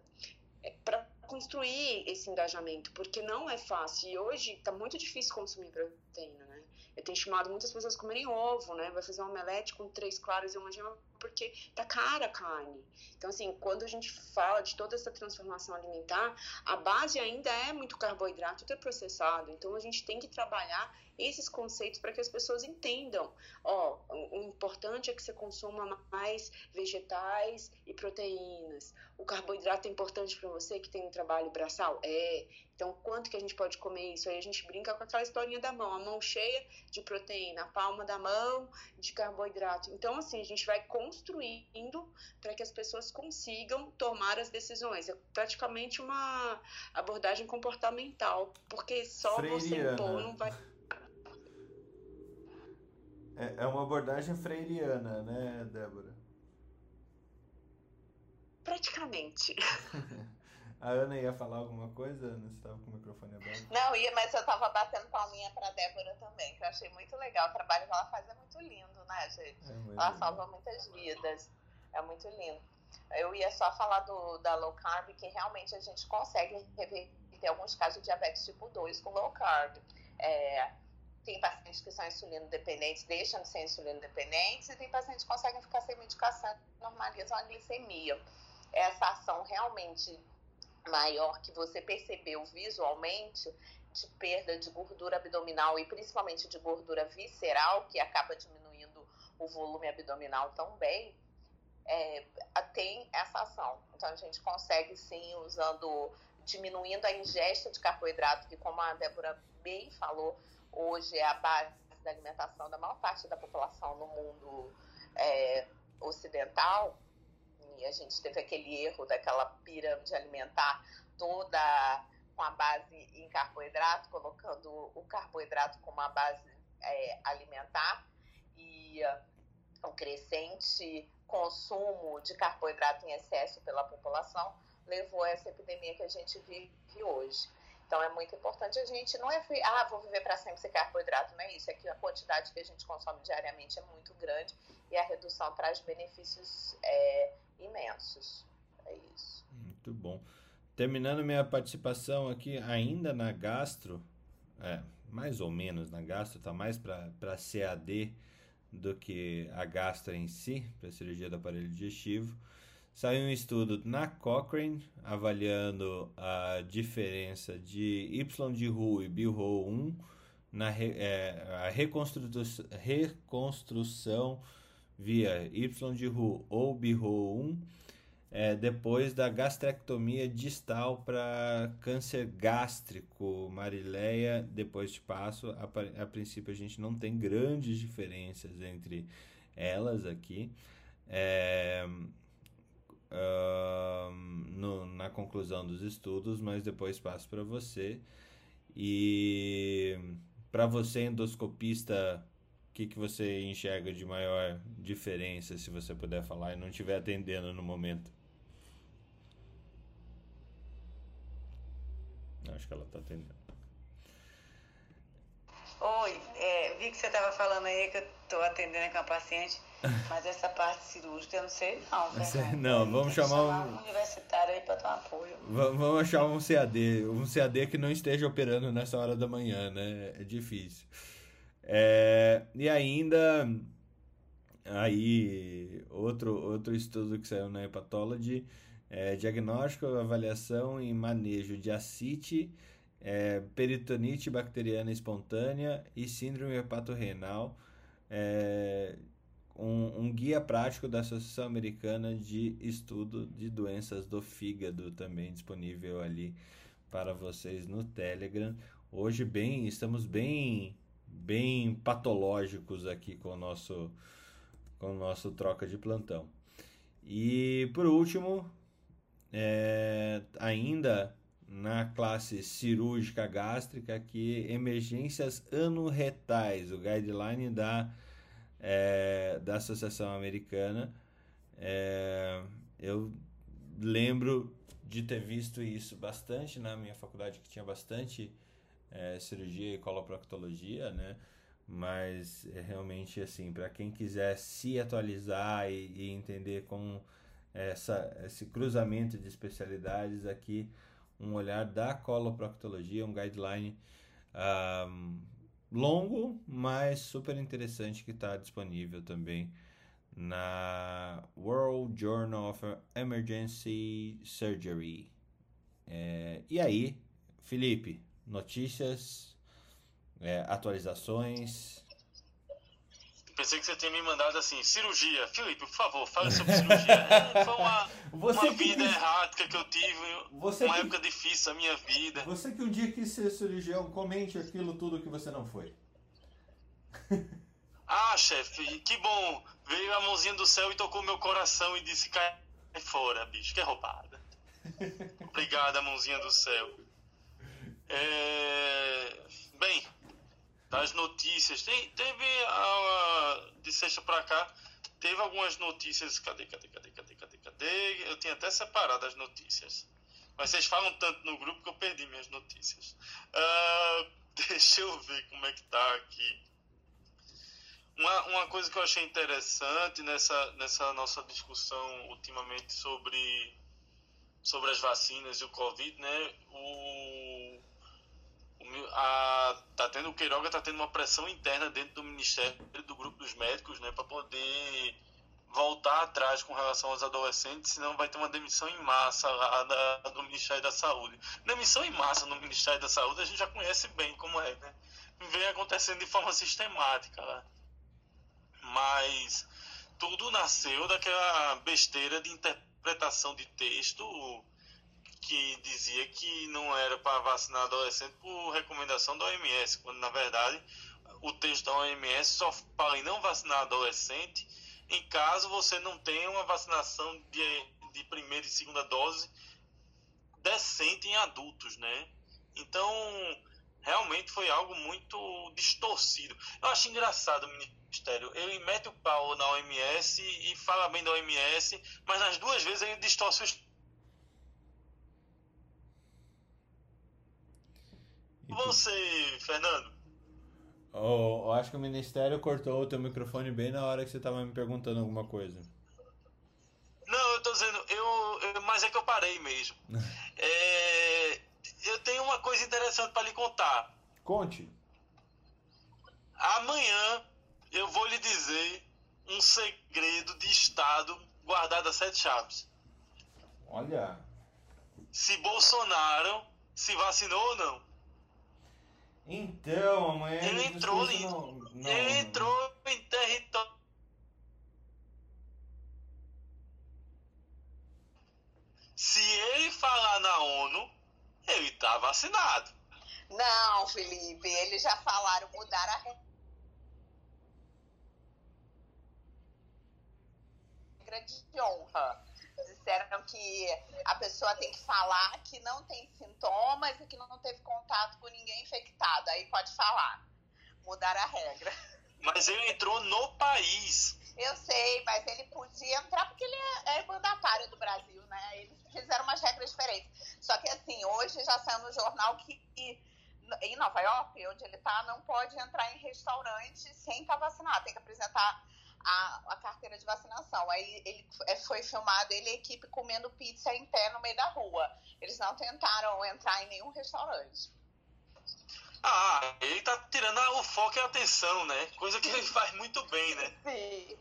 É, para construir esse engajamento, porque não é fácil. E hoje está muito difícil consumir proteína, né? Eu tenho estimado muitas pessoas comerem ovo, né? Vai fazer um omelete com três claras e uma gema porque tá cara a carne. Então, assim, quando a gente fala de toda essa transformação alimentar, a base ainda é muito carboidrato processado. Então, a gente tem que trabalhar esses conceitos para que as pessoas entendam. Ó, o importante é que você consuma mais vegetais e proteínas. O carboidrato é importante para você que tem um trabalho braçal? É. Então, quanto que a gente pode comer isso? Aí a gente brinca com aquela historinha da mão, a mão cheia de proteína, a palma da mão de carboidrato. Então, assim, a gente vai construindo para que as pessoas consigam tomar as decisões. É praticamente uma abordagem comportamental, porque só Freiriana. você impor não vai. É, é uma abordagem freiriana, né, Débora? Praticamente. A Ana ia falar alguma coisa? Ana, você estava com o microfone aberto? Não, ia, mas eu estava batendo palminha para Débora também, que eu achei muito legal. O trabalho que ela faz é muito lindo, né, gente? É ela salva muitas vidas. É muito lindo. Eu ia só falar do, da low carb, que realmente a gente consegue reverter alguns casos de diabetes tipo 2 com low carb. É, tem pacientes que são insulino dependentes, deixam de ser insulino dependentes, e tem pacientes que conseguem ficar sem medicação normalizam a glicemia. Essa ação realmente maior que você percebeu visualmente de perda de gordura abdominal e principalmente de gordura visceral, que acaba diminuindo o volume abdominal também, é, tem essa ação. Então a gente consegue sim usando, diminuindo a ingesta de carboidrato, que como a Débora bem falou, hoje é a base da alimentação da maior parte da população no mundo é, ocidental e a gente teve aquele erro daquela pirâmide alimentar toda com a base em carboidrato, colocando o carboidrato como uma base é, alimentar e uh, um crescente consumo de carboidrato em excesso pela população levou a essa epidemia que a gente vive hoje. Então é muito importante a gente não é ah, vou viver para sempre sem carboidrato, não é isso, é que a quantidade que a gente consome diariamente é muito grande e a redução traz benefícios é, imensos. É isso. Muito bom. Terminando minha participação aqui ainda na gastro, é, mais ou menos na gastro, tá mais para CAD do que a gastro em si, para cirurgia do aparelho digestivo. Saiu um estudo na Cochrane avaliando a diferença de Y de Ru e BIRO 1 na re, é, a reconstru, reconstrução via Y de Ru ou BIRO 1 é, depois da gastrectomia distal para câncer gástrico, Marileia, depois te passo. A, a princípio a gente não tem grandes diferenças entre elas aqui. É, uh, no, na conclusão dos estudos, mas depois passo para você. E para você, endoscopista, o que, que você enxerga de maior diferença, se você puder falar e não estiver atendendo no momento? Acho que ela está atendendo. Oi, é, vi que você estava falando aí que eu estou atendendo com a paciente. Mas essa parte cirúrgica eu não sei não, né? Não, vamos chamar, chamar um... universitário aí para dar apoio. Vamos achar um CAD, um CAD que não esteja operando nessa hora da manhã, né? É difícil. É... E ainda aí outro outro estudo que saiu na Hepatology é diagnóstico, avaliação e manejo de ascite, é, peritonite bacteriana espontânea e síndrome hepatorrenal. É, um, um, guia prático da Associação Americana de Estudo de Doenças do Fígado, também disponível ali para vocês no Telegram. Hoje bem, estamos bem bem patológicos aqui com o nosso com o nosso troca de plantão. E por último, é, ainda na classe cirúrgica gástrica aqui emergências anorretais, o guideline da é, da Associação Americana. É, eu lembro de ter visto isso bastante na minha faculdade, que tinha bastante é, cirurgia e coloproctologia, né? Mas é realmente assim, para quem quiser se atualizar e, e, entender como essa, esse cruzamento de especialidades aqui, um olhar da coloproctologia, um guideline um, longo, mas super interessante que está disponível também na World Journal of Emergency Surgery. É, e aí, Felipe, notícias, é, atualizações. Pensei que você tinha me mandado assim, cirurgia. Felipe, por favor, fale sobre cirurgia. Foi uma, uma vida quis... errática que eu tive, você uma que... época difícil da minha vida. Você que um dia quis ser cirurgião, comente aquilo tudo que você não foi. Ah, chefe, que bom veio a mãozinha do céu e tocou meu coração e disse: cai fora, bicho, que é roubada. Obrigada, mãozinha do céu. É... Bem, das notícias, tem, teve a, de sexta pra cá, teve algumas notícias. Cadê, cadê, cadê, cadê, cadê, cadê? Eu tinha até separado as notícias. Mas vocês falam tanto no grupo que eu perdi minhas notícias. Uh, deixa eu ver como é que tá aqui. Uma, uma coisa que eu achei interessante nessa, nessa nossa discussão ultimamente sobre, sobre as vacinas e o Covid, né? O, a, tá tendo, o Queiroga tá tendo uma pressão interna dentro do Ministério, do grupo dos médicos, né? Para poder voltar atrás com relação aos adolescentes, senão vai ter uma demissão em massa lá da, do Ministério da Saúde. Demissão em massa no Ministério da Saúde a gente já conhece bem como é, né? Vem acontecendo de forma sistemática lá mas tudo nasceu daquela besteira de interpretação de texto que dizia que não era para vacinar adolescente por recomendação da OMS, quando na verdade o texto da OMS só fala em não vacinar adolescente em caso você não tenha uma vacinação de, de primeira e segunda dose decente em adultos, né? Então, realmente foi algo muito distorcido. Eu acho engraçado, menino Ministério. Ele mete o pau na OMS e fala bem da OMS, mas nas duas vezes ele distorce os. Você, Fernando? Oh, eu acho que o Ministério cortou o teu microfone bem na hora que você estava me perguntando alguma coisa. Não, eu tô dizendo, eu, eu mas é que eu parei mesmo. é, eu tenho uma coisa interessante para lhe contar. Conte. Amanhã eu vou lhe dizer um segredo de Estado guardado a sete chaves. Olha. Se Bolsonaro se vacinou ou não. Então, amanhã ele entrou, não, não, ele entrou em território. Se ele falar na ONU, ele tá vacinado. Não, Felipe, eles já falaram mudar a regra de honra. Disseram que a pessoa tem que falar que não tem sintomas e que não teve contato com ninguém infectado. Aí pode falar. Mudar a regra. Mas ele entrou no país. Eu sei, mas ele podia entrar porque ele é, é mandatário do Brasil, né? Eles fizeram umas regras diferentes. Só que assim, hoje já saiu no jornal que em Nova York, onde ele está, não pode entrar em restaurante sem estar tá vacinado. Tem que apresentar a, a carteira de vacinação. Aí ele é, foi filmado ele e a equipe comendo pizza em pé no meio da rua. Eles não tentaram entrar em nenhum restaurante. Ah, ele tá tirando o foco e a atenção, né? Coisa que ele faz muito bem, né? Sim.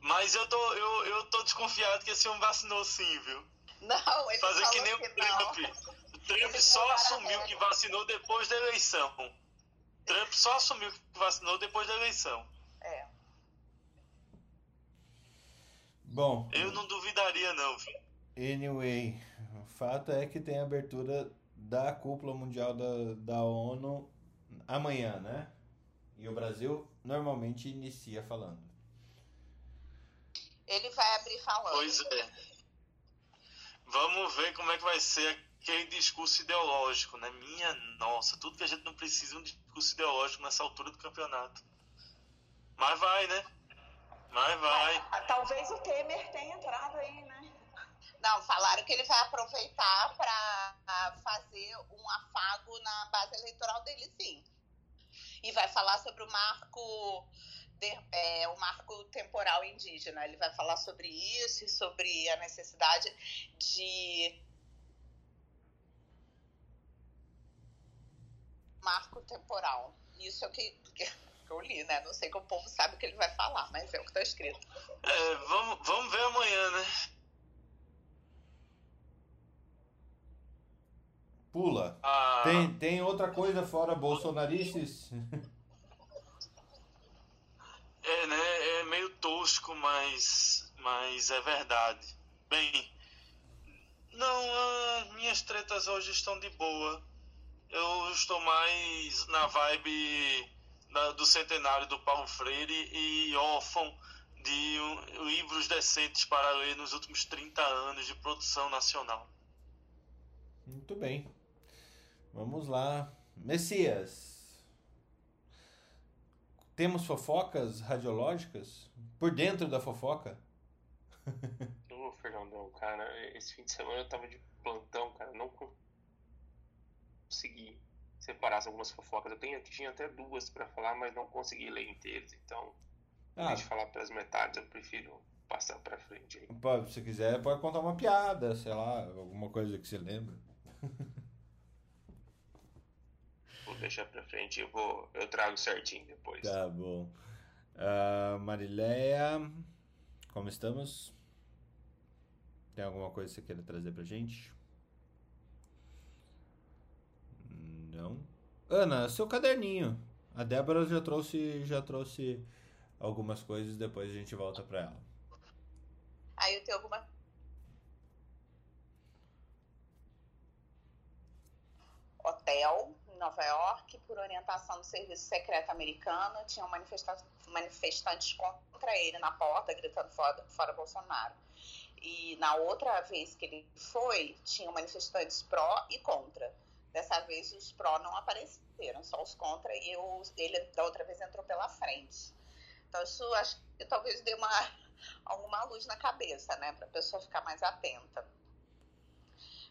Mas eu tô, eu, eu tô desconfiado que esse homem vacinou sim, viu? Não, ele Fazer que nem que o Trump. O Trump só assumiu que vacinou depois da eleição. Trump só assumiu que vacinou depois da eleição. É. Bom. Eu não duvidaria, não, filho. Anyway, o fato é que tem a abertura da cúpula mundial da, da ONU amanhã, né? E o Brasil normalmente inicia falando. Ele vai abrir falando. Pois é. Vamos ver como é que vai ser aquele discurso ideológico, né? Minha nossa, tudo que a gente não precisa é um discurso ideológico nessa altura do campeonato. Mas vai, né? Mas vai. Ah, talvez o Temer tenha entrado aí, né? Não, falaram que ele vai aproveitar para fazer um afago na base eleitoral dele, sim. E vai falar sobre o marco, de, é, o marco temporal indígena. Ele vai falar sobre isso e sobre a necessidade de marco temporal. Isso é o que que eu li, né? Não sei que o povo sabe o que ele vai falar, mas é o que tá escrito. É, vamos, vamos ver amanhã, né? Pula. Ah. Tem, tem outra coisa fora bolsonarices? É, né? É meio tosco, mas, mas é verdade. Bem, não, as minhas tretas hoje estão de boa. Eu estou mais na vibe da, do centenário do Paulo Freire e órfão de um, livros decentes para ler nos últimos 30 anos de produção nacional. Muito bem. Vamos lá. Messias. Temos fofocas radiológicas? Por dentro da fofoca? Ô, Fernandão, cara, esse fim de semana eu tava de plantão, cara, não consegui separar algumas fofocas. Eu tenho, tinha até duas para falar, mas não consegui ler inteiras, então, ah. deixa eu falar pelas metades, eu prefiro passar para frente. Aí. Pode, se quiser, pode contar uma piada, sei lá, alguma coisa que você lembra. Vou deixar pra frente, eu vou, eu trago certinho depois. Tá bom. Uh, Marileia, como estamos? Tem alguma coisa que você queira trazer pra gente? Não. Ana, seu caderninho. A Débora já trouxe, já trouxe algumas coisas, depois a gente volta pra ela. Aí eu tenho alguma hotel em Nova York, por orientação do Serviço Secreto Americano, tinham manifesta manifestantes contra ele na porta, gritando fora, fora Bolsonaro. E na outra vez que ele foi, tinham manifestantes pró e contra. Dessa vez os pró não apareceram, só os contra, e eu, ele da outra vez entrou pela frente. Então isso acho que talvez dê uma, alguma luz na cabeça, né, para a pessoa ficar mais atenta.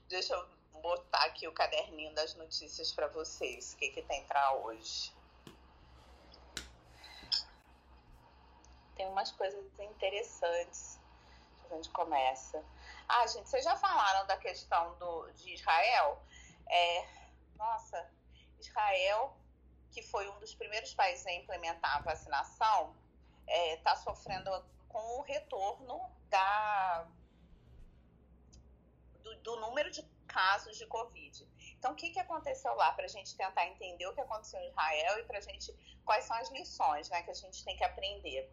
Deixa eu botar aqui o caderninho das notícias para vocês. O que, que tem para hoje? Tem umas coisas interessantes. A gente começa. Ah, gente, vocês já falaram da questão do, de Israel? É, nossa, Israel, que foi um dos primeiros países a implementar a vacinação, está é, tá sofrendo com o retorno da, do, do número de casos de Covid. Então, o que, que aconteceu lá para a gente tentar entender o que aconteceu em Israel e para a gente quais são as lições né, que a gente tem que aprender?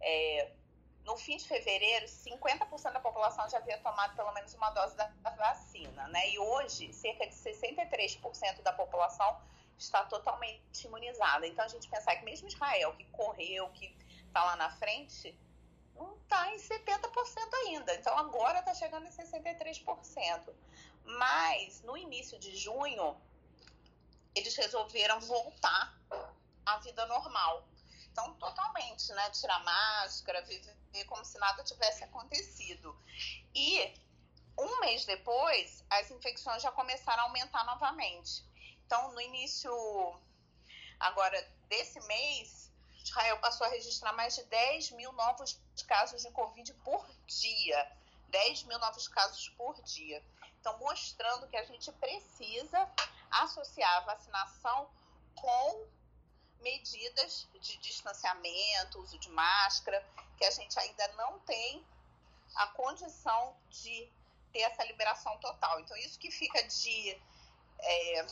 É, no fim de fevereiro, 50% da população já havia tomado pelo menos uma dose da vacina, né? E hoje, cerca de 63% da população está totalmente imunizada. Então, a gente pensar que mesmo Israel, que correu, que está lá na frente, não está em 70% ainda. Então, agora está chegando em 63%. Mas no início de junho, eles resolveram voltar à vida normal. Totalmente, né? Tirar máscara, viver como se nada tivesse acontecido. E um mês depois, as infecções já começaram a aumentar novamente. Então, no início agora desse mês, Israel passou a registrar mais de 10 mil novos casos de Covid por dia. 10 mil novos casos por dia. Então, mostrando que a gente precisa associar a vacinação com medidas de distanciamento, uso de máscara, que a gente ainda não tem a condição de ter essa liberação total. Então, isso que fica de é,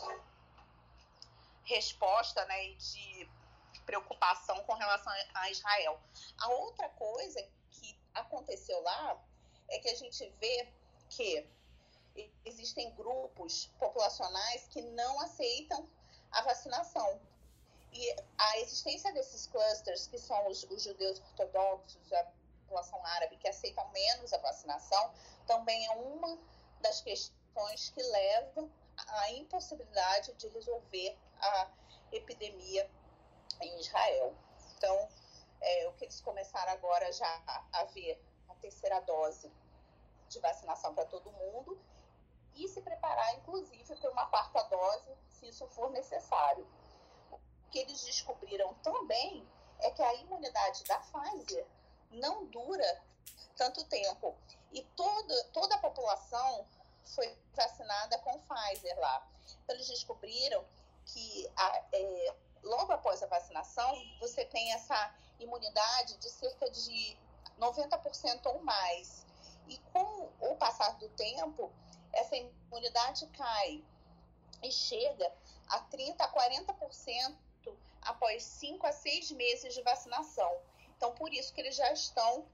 resposta né, e de preocupação com relação a Israel. A outra coisa que aconteceu lá é que a gente vê que existem grupos populacionais que não aceitam a vacinação. E a existência desses clusters, que são os, os judeus ortodoxos, a população árabe, que aceitam menos a vacinação, também é uma das questões que levam à impossibilidade de resolver a epidemia em Israel. Então, é, o que eles começaram agora já a ver a terceira dose de vacinação para todo mundo e se preparar, inclusive, para uma quarta dose, se isso for necessário. Que eles descobriram também é que a imunidade da Pfizer não dura tanto tempo. E toda, toda a população foi vacinada com Pfizer lá. Então, eles descobriram que a, é, logo após a vacinação, você tem essa imunidade de cerca de 90% ou mais. E com o passar do tempo, essa imunidade cai e chega a 30% a 40% após 5 a 6 meses de vacinação. Então, por isso que eles já estão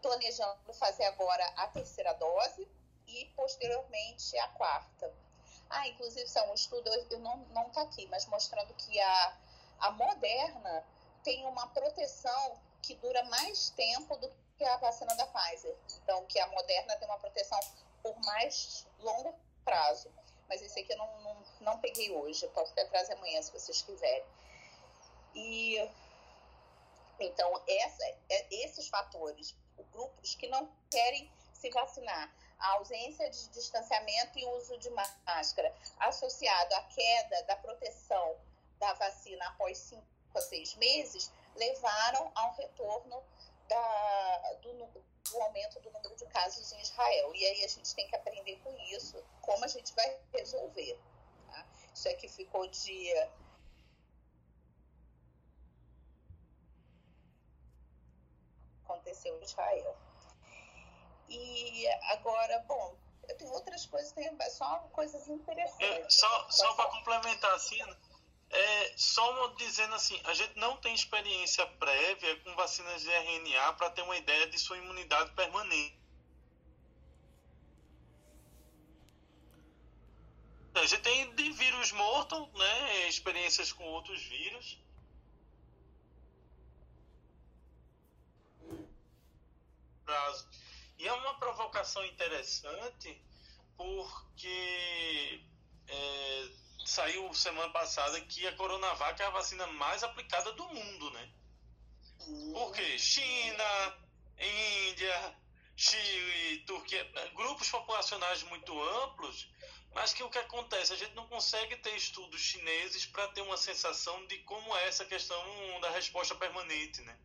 planejando fazer agora a terceira dose e posteriormente a quarta. Ah, inclusive, isso é um estudo, eu não está aqui, mas mostrando que a, a Moderna tem uma proteção que dura mais tempo do que a vacina da Pfizer. Então, que a Moderna tem uma proteção por mais longo prazo. Mas esse aqui eu não, não, não peguei hoje, eu posso até trazer amanhã se vocês quiserem. E então, essa, é, esses fatores, grupos que não querem se vacinar, a ausência de distanciamento e uso de máscara, associado à queda da proteção da vacina após cinco a seis meses, levaram ao retorno da, do, do, aumento do número de casos em Israel. E aí a gente tem que aprender com isso, como a gente vai resolver. Tá? Isso aqui ficou de aconteceu em Israel. E agora, bom, eu tenho outras coisas, tenho só coisas interessantes. É, só só para complementar assim, é, só dizendo assim, a gente não tem experiência prévia com vacinas de RNA para ter uma ideia de sua imunidade permanente. A gente tem de vírus morto, né, experiências com outros vírus, prazo. E é uma provocação interessante porque é, saiu semana passada que a Coronavac é a vacina mais aplicada do mundo, né? Porque China, Índia, Chile, Turquia, grupos populacionais muito amplos, mas que o que acontece? A gente não consegue ter estudos chineses para ter uma sensação de como é essa questão da resposta permanente, né?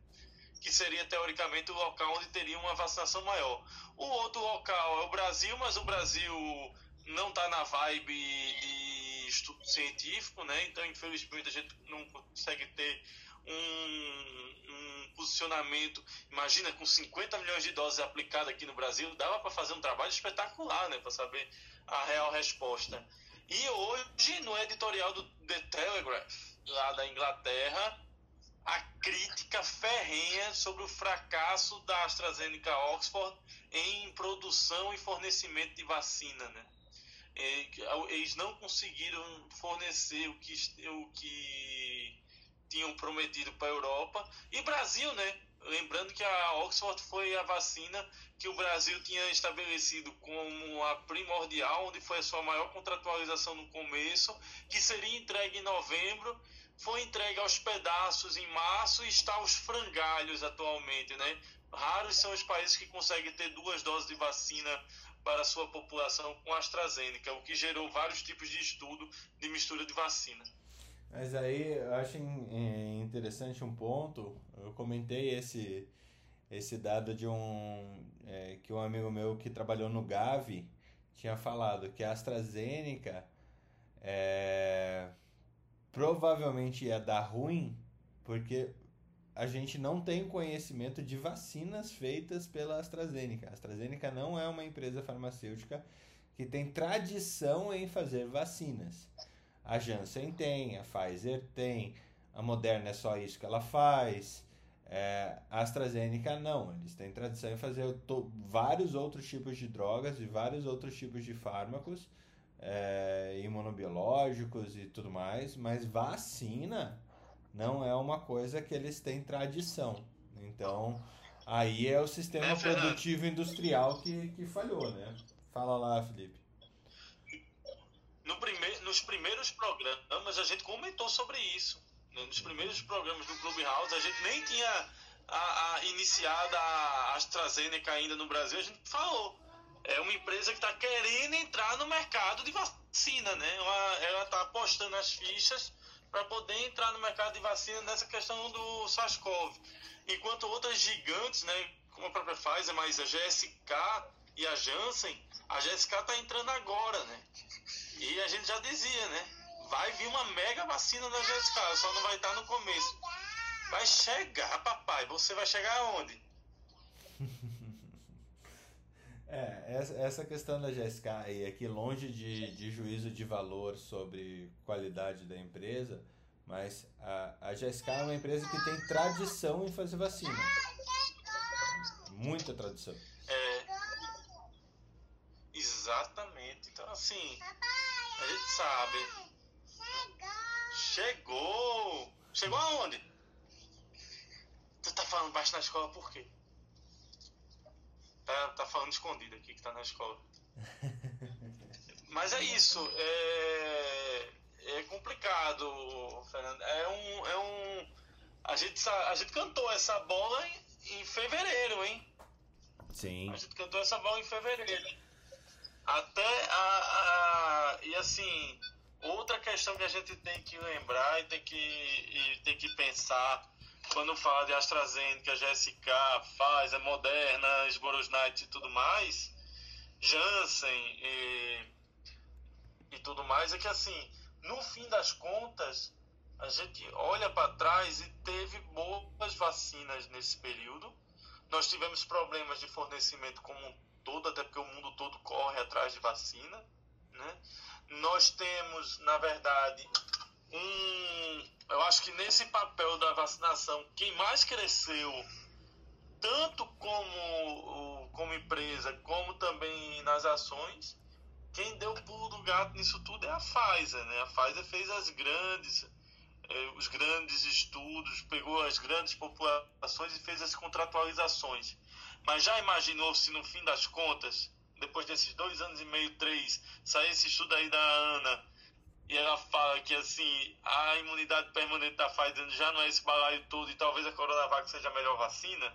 Que seria teoricamente o local onde teria uma vacinação maior. O outro local é o Brasil, mas o Brasil não está na vibe de estudo científico, né? Então, infelizmente, a gente não consegue ter um, um posicionamento. Imagina, com 50 milhões de doses aplicadas aqui no Brasil, dava para fazer um trabalho espetacular, né? Para saber a real resposta. E hoje, no editorial do The Telegraph, lá da Inglaterra, a crítica ferrenha sobre o fracasso da AstraZeneca Oxford em produção e fornecimento de vacina, né? Eles não conseguiram fornecer o que, o que tinham prometido para a Europa. E Brasil, né? Lembrando que a Oxford foi a vacina que o Brasil tinha estabelecido como a primordial, onde foi a sua maior contratualização no começo, que seria entregue em novembro foi entregue aos pedaços em março e está aos frangalhos atualmente, né? Raros são os países que conseguem ter duas doses de vacina para sua população com AstraZeneca, o que gerou vários tipos de estudo de mistura de vacina. Mas aí eu acho interessante um ponto, eu comentei esse, esse dado de um é, que um amigo meu que trabalhou no Gavi tinha falado que a AstraZeneca é, provavelmente ia dar ruim, porque a gente não tem conhecimento de vacinas feitas pela AstraZeneca. A AstraZeneca não é uma empresa farmacêutica que tem tradição em fazer vacinas. A Janssen tem, a Pfizer tem, a Moderna é só isso que ela faz. É, a AstraZeneca não, eles têm tradição em fazer vários outros tipos de drogas e vários outros tipos de fármacos é, imunobiológicos e tudo mais, mas vacina não é uma coisa que eles têm tradição. Então, aí é o sistema é, produtivo industrial que, que falhou, né? Fala lá, Felipe. No prime nos primeiros programas a gente comentou sobre isso. Né? Nos primeiros programas do Clubhouse a gente nem tinha a, a iniciada a AstraZeneca ainda no Brasil, a gente falou é uma empresa que está querendo entrar no mercado de vacina, né? Ela está apostando as fichas para poder entrar no mercado de vacina nessa questão do SARS-CoV. Enquanto outras gigantes, né, como a própria Pfizer, mas a GSK e a Janssen, a GSK está entrando agora, né? E a gente já dizia, né? Vai vir uma mega vacina da GSK, só não vai estar no começo. Vai chegar, papai. Você vai chegar aonde? É, essa, questão da GSK aqui longe de, de juízo de valor sobre qualidade da empresa, mas a, a GSK é uma empresa que tem tradição em fazer vacina. Muita tradição. É, exatamente. Então, assim, a gente sabe. Chegou! Chegou aonde? Tu tá falando baixo na escola por quê? Tá, tá falando escondido aqui que tá na escola. Mas é isso. É, é complicado, Fernando. É um, é um. A gente, a gente cantou essa bola em, em fevereiro, hein? Sim. A gente cantou essa bola em fevereiro. Até a, a. E assim, outra questão que a gente tem que lembrar e tem que, e tem que pensar quando fala de AstraZeneca, GSK, Pfizer, Moderna, Sporosnite e tudo mais, Janssen e, e tudo mais, é que assim, no fim das contas, a gente olha para trás e teve boas vacinas nesse período. Nós tivemos problemas de fornecimento como um todo, até porque o mundo todo corre atrás de vacina. Né? Nós temos, na verdade, um. Eu acho que nesse papel da vacinação, quem mais cresceu, tanto como, como empresa, como também nas ações, quem deu pulo do gato nisso tudo é a Pfizer. Né? A Pfizer fez as grandes. Eh, os grandes estudos, pegou as grandes populações e fez as contratualizações. Mas já imaginou se no fim das contas, depois desses dois anos e meio, três, sair esse estudo aí da Ana e ela fala que assim a imunidade permanente da Pfizer já não é esse balaio todo e talvez a Coronavac seja a melhor vacina?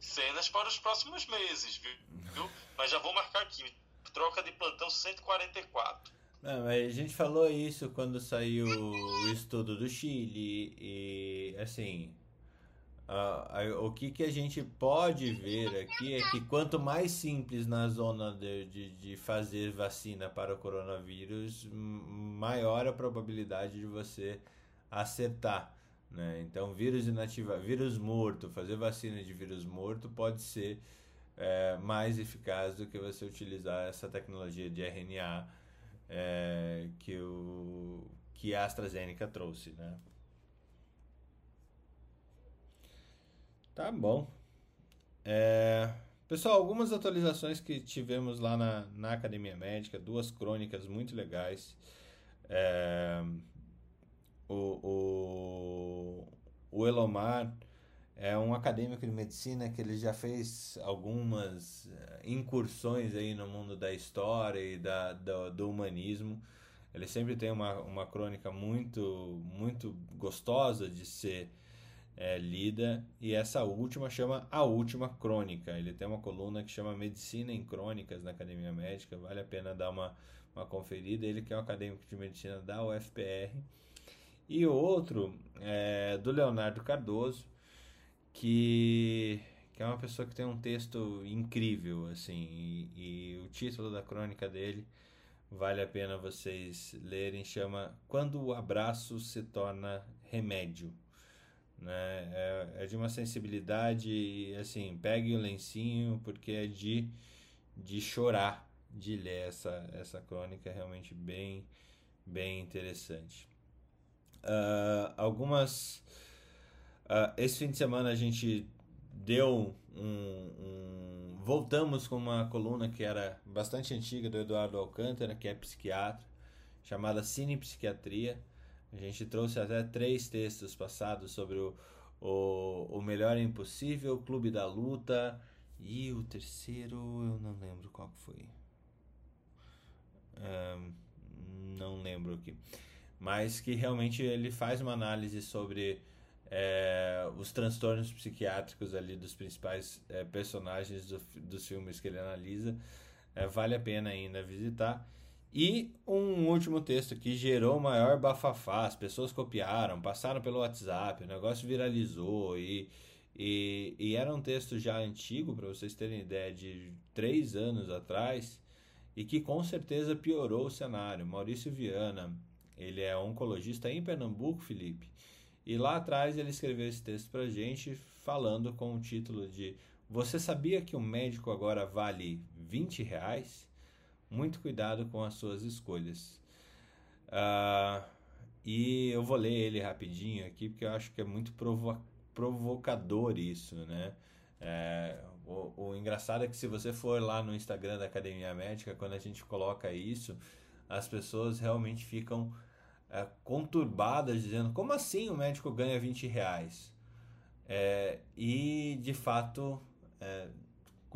Cenas para os próximos meses, viu? Mas já vou marcar aqui, troca de plantão 144. Não, mas a gente falou isso quando saiu o estudo do Chile e assim Uh, o que, que a gente pode ver aqui é que quanto mais simples na zona de, de, de, fazer vacina para o coronavírus, maior a probabilidade de você acertar. Né? Então, vírus inativa, vírus morto, fazer vacina de vírus morto pode ser é, mais eficaz do que você utilizar essa tecnologia de RNA é, que, o, que a AstraZeneca trouxe. Né? Tá bom. É... Pessoal, algumas atualizações que tivemos lá na, na Academia Médica, duas crônicas muito legais. É... O, o, o Elomar é um acadêmico de medicina que ele já fez algumas é, incursões aí no mundo da história e da, do, do humanismo. Ele sempre tem uma, uma crônica muito, muito gostosa de ser é, lida e essa última chama A Última Crônica. Ele tem uma coluna que chama Medicina em Crônicas na Academia Médica, vale a pena dar uma, uma conferida. Ele que é um acadêmico de medicina da UFPR. E outro é do Leonardo Cardoso, que, que é uma pessoa que tem um texto incrível, assim, e, e o título da crônica dele vale a pena vocês lerem, chama Quando o Abraço se Torna Remédio né? É, é de uma sensibilidade, assim, pegue o lencinho, porque é de, de chorar de ler essa, essa crônica, é realmente bem, bem interessante. Uh, algumas. Uh, esse fim de semana a gente deu um, um, Voltamos com uma coluna que era bastante antiga do Eduardo Alcântara, que é psiquiatra, chamada Cine Psiquiatria a gente trouxe até três textos passados sobre o, o, o Melhor Impossível, Clube da Luta e o terceiro eu não lembro qual foi. Um, não lembro aqui. Mas que realmente ele faz uma análise sobre é, os transtornos psiquiátricos ali dos principais é, personagens do, dos filmes que ele analisa. É, vale a pena ainda visitar. E um último texto que gerou maior bafafá, as pessoas copiaram, passaram pelo WhatsApp, o negócio viralizou e, e, e era um texto já antigo, para vocês terem ideia, de três anos atrás, e que com certeza piorou o cenário. Maurício Viana, ele é oncologista em Pernambuco, Felipe, e lá atrás ele escreveu esse texto para gente, falando com o título de Você sabia que um médico agora vale 20 reais? Muito cuidado com as suas escolhas. Uh, e eu vou ler ele rapidinho aqui, porque eu acho que é muito provo provocador isso, né? É, o, o, engraçado é que se você for lá no Instagram da Academia Médica, quando a gente coloca isso, as pessoas realmente ficam é, conturbadas, dizendo: como assim o médico ganha 20 reais? É, e, de fato, é,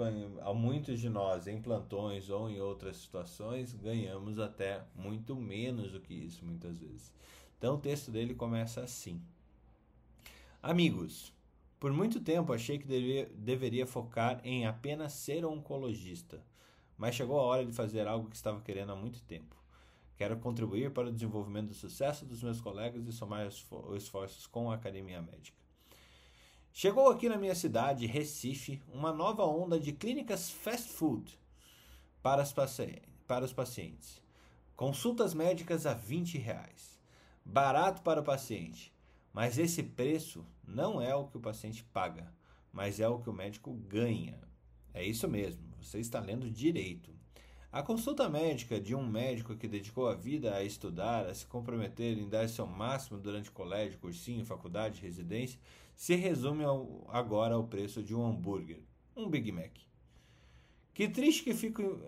a muitos de nós, em plantões ou em outras situações, ganhamos até muito menos do que isso, muitas vezes. Então, o texto dele começa assim: Amigos, por muito tempo achei que deveria, deveria focar em apenas ser oncologista, mas chegou a hora de fazer algo que estava querendo há muito tempo. Quero contribuir para o desenvolvimento do sucesso dos meus colegas e somar esforços com a academia médica. Chegou aqui na minha cidade, Recife, uma nova onda de clínicas fast food para, para os pacientes. Consultas médicas a 20 reais. Barato para o paciente. Mas esse preço não é o que o paciente paga, mas é o que o médico ganha. É isso mesmo, você está lendo direito. A consulta médica de um médico que dedicou a vida a estudar, a se comprometer em dar seu máximo durante colégio, cursinho, faculdade, residência, se resume ao, agora ao preço de um hambúrguer, um Big Mac. Que triste que fico,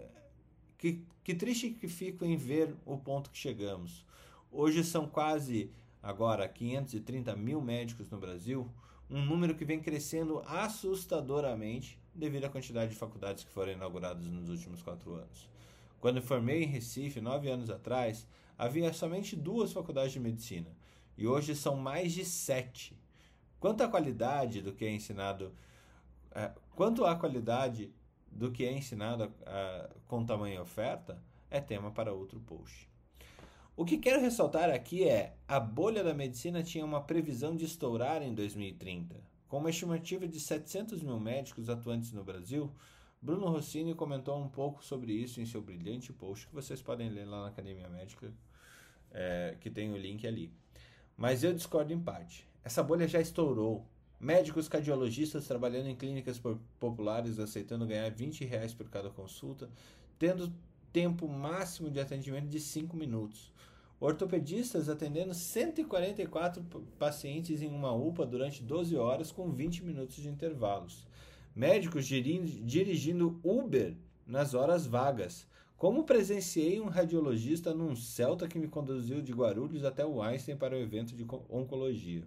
que, que triste que fico em ver o ponto que chegamos. Hoje são quase agora 530 mil médicos no Brasil, um número que vem crescendo assustadoramente devido à quantidade de faculdades que foram inauguradas nos últimos quatro anos. Quando formei em Recife, nove anos atrás, havia somente duas faculdades de medicina e hoje são mais de sete. Quanto à qualidade do que é ensinado, é, quanto à qualidade do que é ensinado é, com tamanha oferta, é tema para outro post. O que quero ressaltar aqui é a bolha da medicina tinha uma previsão de estourar em 2030. Com uma estimativa de 700 mil médicos atuantes no Brasil, Bruno Rossini comentou um pouco sobre isso em seu brilhante post que vocês podem ler lá na Academia Médica, é, que tem o link ali. Mas eu discordo em parte. Essa bolha já estourou. Médicos cardiologistas trabalhando em clínicas populares aceitando ganhar 20 reais por cada consulta, tendo tempo máximo de atendimento de 5 minutos. Ortopedistas atendendo 144 pacientes em uma UPA durante 12 horas com 20 minutos de intervalos médicos dirigindo Uber nas horas vagas. Como presenciei um radiologista num Celta que me conduziu de Guarulhos até o Einstein para o evento de oncologia.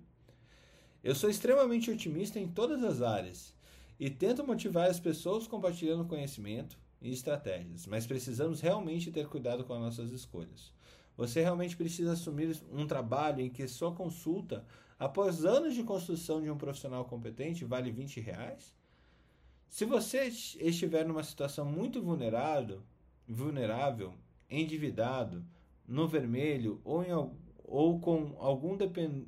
Eu sou extremamente otimista em todas as áreas e tento motivar as pessoas compartilhando conhecimento e estratégias, mas precisamos realmente ter cuidado com as nossas escolhas. Você realmente precisa assumir um trabalho em que sua consulta, após anos de construção de um profissional competente, vale 20 reais? Se você estiver numa situação muito vulnerável, vulnerável, endividado, no vermelho ou, em, ou com algum depend,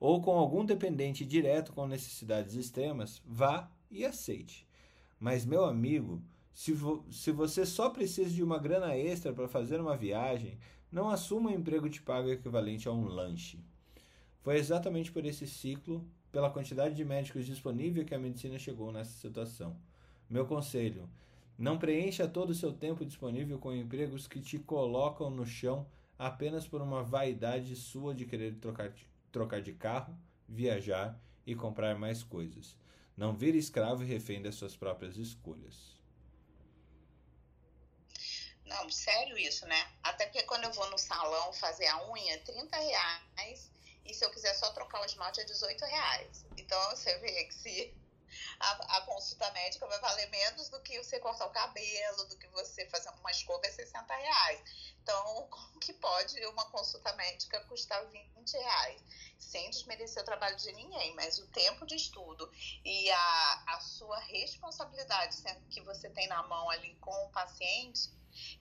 ou com algum dependente direto com necessidades extremas, vá e aceite. Mas meu amigo, se, vo, se você só precisa de uma grana extra para fazer uma viagem, não assuma um emprego de paga equivalente a um lanche. Foi exatamente por esse ciclo pela quantidade de médicos disponíveis que a medicina chegou nessa situação. Meu conselho: não preencha todo o seu tempo disponível com empregos que te colocam no chão apenas por uma vaidade sua de querer trocar, trocar de carro, viajar e comprar mais coisas. Não vire escravo e refém das suas próprias escolhas. Não, sério isso, né? Até porque quando eu vou no salão fazer a unha, 30 reais e se eu quiser só trocar o esmalte é 18 reais. Então você vê que se a, a, consulta médica vai valer menos do que você cortar o cabelo, do que você fazer uma escova é 60 reais. Então, como que pode uma consulta médica custar 20 reais? Sem desmerecer o trabalho de ninguém, mas o tempo de estudo e a, a sua responsabilidade que você tem na mão ali com o paciente,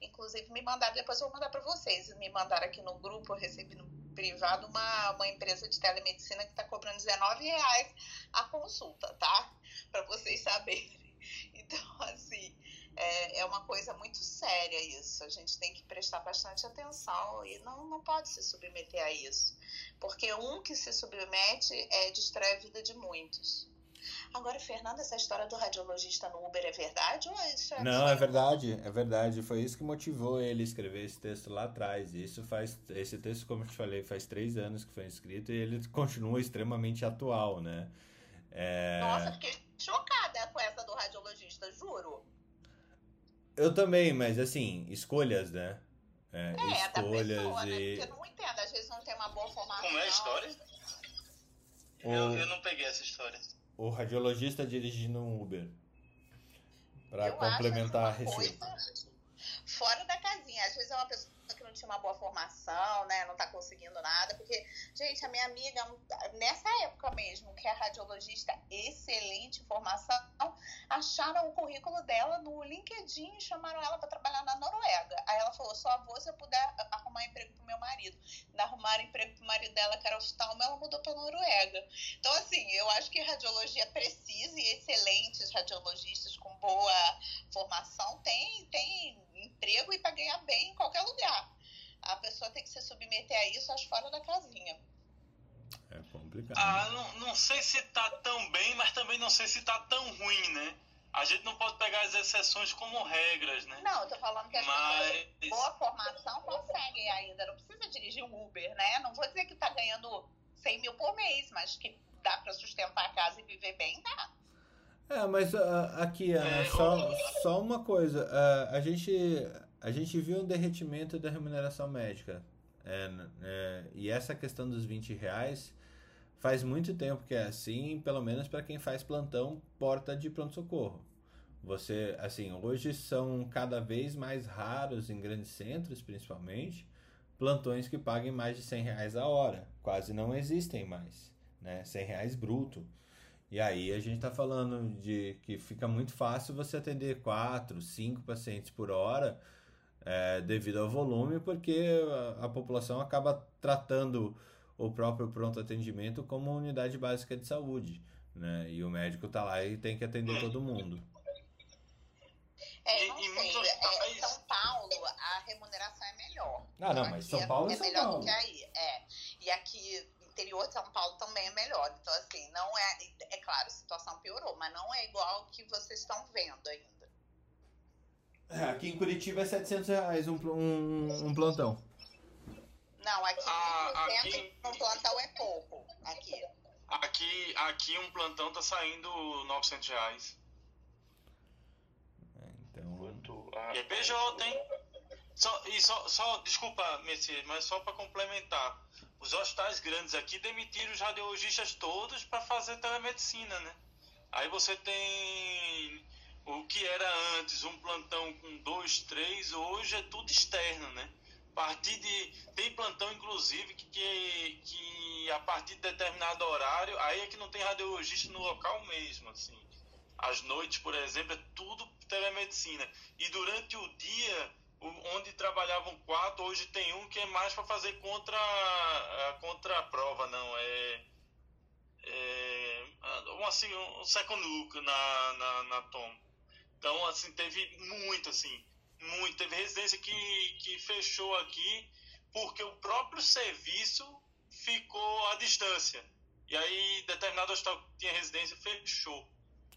inclusive me mandaram, depois eu vou mandar para vocês, me mandaram aqui no grupo, eu recebi no privado uma, uma empresa de telemedicina que está cobrando 19 reais a consulta, tá? Para vocês saberem. Então, assim, é, é uma coisa muito séria isso. A gente tem que prestar bastante atenção e não, não pode se submeter a isso. Porque um que se submete é, destrói a vida de muitos. Agora, Fernando, essa história do radiologista no Uber é verdade ou isso é Não, é verdade, é verdade. Foi isso que motivou ele a escrever esse texto lá atrás. Isso faz, esse texto, como eu te falei, faz três anos que foi escrito e ele continua extremamente atual, né? É... Nossa, fiquei chocada com essa do radiologista, juro. Eu também, mas assim, escolhas, né? É, é escolhas da pessoa, né? e... né? Porque eu não entendo, às vezes não tem uma boa formação. Como é a história? Eu, eu não peguei essa história. O radiologista dirigindo um Uber. Eu complementar a receita. coisa Fora da casinha. Às vezes é uma pessoa tinha uma boa formação, né? Não tá conseguindo nada. Porque, gente, a minha amiga, nessa época mesmo, que é radiologista, excelente formação, acharam o currículo dela no LinkedIn e chamaram ela para trabalhar na Noruega. Aí ela falou: só vou se eu puder arrumar emprego pro meu marido. Ainda arrumaram emprego pro marido dela, que era oftalmo, ela mudou pra Noruega. Então, assim, eu acho que radiologia precisa e excelentes radiologistas com boa formação tem, tem emprego e para ganhar bem em qualquer lugar. A pessoa tem que se submeter a isso, acho fora da casinha. É complicado. Ah, não, não sei se tá tão bem, mas também não sei se tá tão ruim, né? A gente não pode pegar as exceções como regras, né? Não, eu tô falando que as Mas- pessoas boa formação conseguem ainda. Não precisa dirigir um Uber, né? Não vou dizer que tá ganhando 100 mil por mês, mas que dá para sustentar a casa e viver bem, dá. É, mas ah, aqui, Ana, É, só, só uma coisa. ah, a, gente, a gente viu um derretimento da remuneração médica. É, é, e essa questão dos 20 reais faz muito tempo que é assim, pelo menos para quem faz plantão porta de pronto-socorro. Você, assim, hoje são cada vez mais raros em grandes centros, principalmente, plantões que paguem mais de 100 reais a hora. Quase não existem mais, né? 100 reais bruto. E aí a gente está falando de que fica muito fácil você atender quatro, cinco pacientes por hora, é, devido ao volume, porque a, a população acaba tratando o próprio pronto atendimento como uma unidade básica de saúde, né? E o médico tá lá e tem que atender todo mundo. É, não sei. muitos É, em São Paulo, a remuneração é melhor. Ah, não, mas São é- Paulo é é São melhor Paulo. do que aí. É. E aqui, interior de São Paulo também é melhor. Então, assim, não é. É claro, a situação piorou, mas não é igual ao que vocês estão vendo ainda. É, aqui em Curitiba é 700 reais um, um, um plantão. Não, aqui Ah, 1.200 aqui- no plantão é pouco. Aqui. Aqui, aqui um plantão tá saindo 900 reais. É, então, Quanto a- E é PJ, hein? Só, e só, só, desculpa, Messias, mas só para complementar. Os hospitais grandes aqui demitiram os radiologistas todos para fazer telemedicina, né? Aí você tem o que era antes um plantão com dois, três, hoje é tudo externo, né? A partir de. Tem plantão, inclusive, que, que, a partir de determinado horário, aí é que não tem radiologista no local mesmo, assim. Às noites, por exemplo, é tudo telemedicina. E durante o dia, onde trabalhavam quatro, hoje tem um que é mais para fazer contra a, contra a prova, não. É, é um, assim, um second look na, na, na Tom. Então, assim, teve muito, assim, muito. Teve residência que, que fechou aqui porque o próprio serviço ficou à distância. E aí, determinado hospital que tinha residência fechou.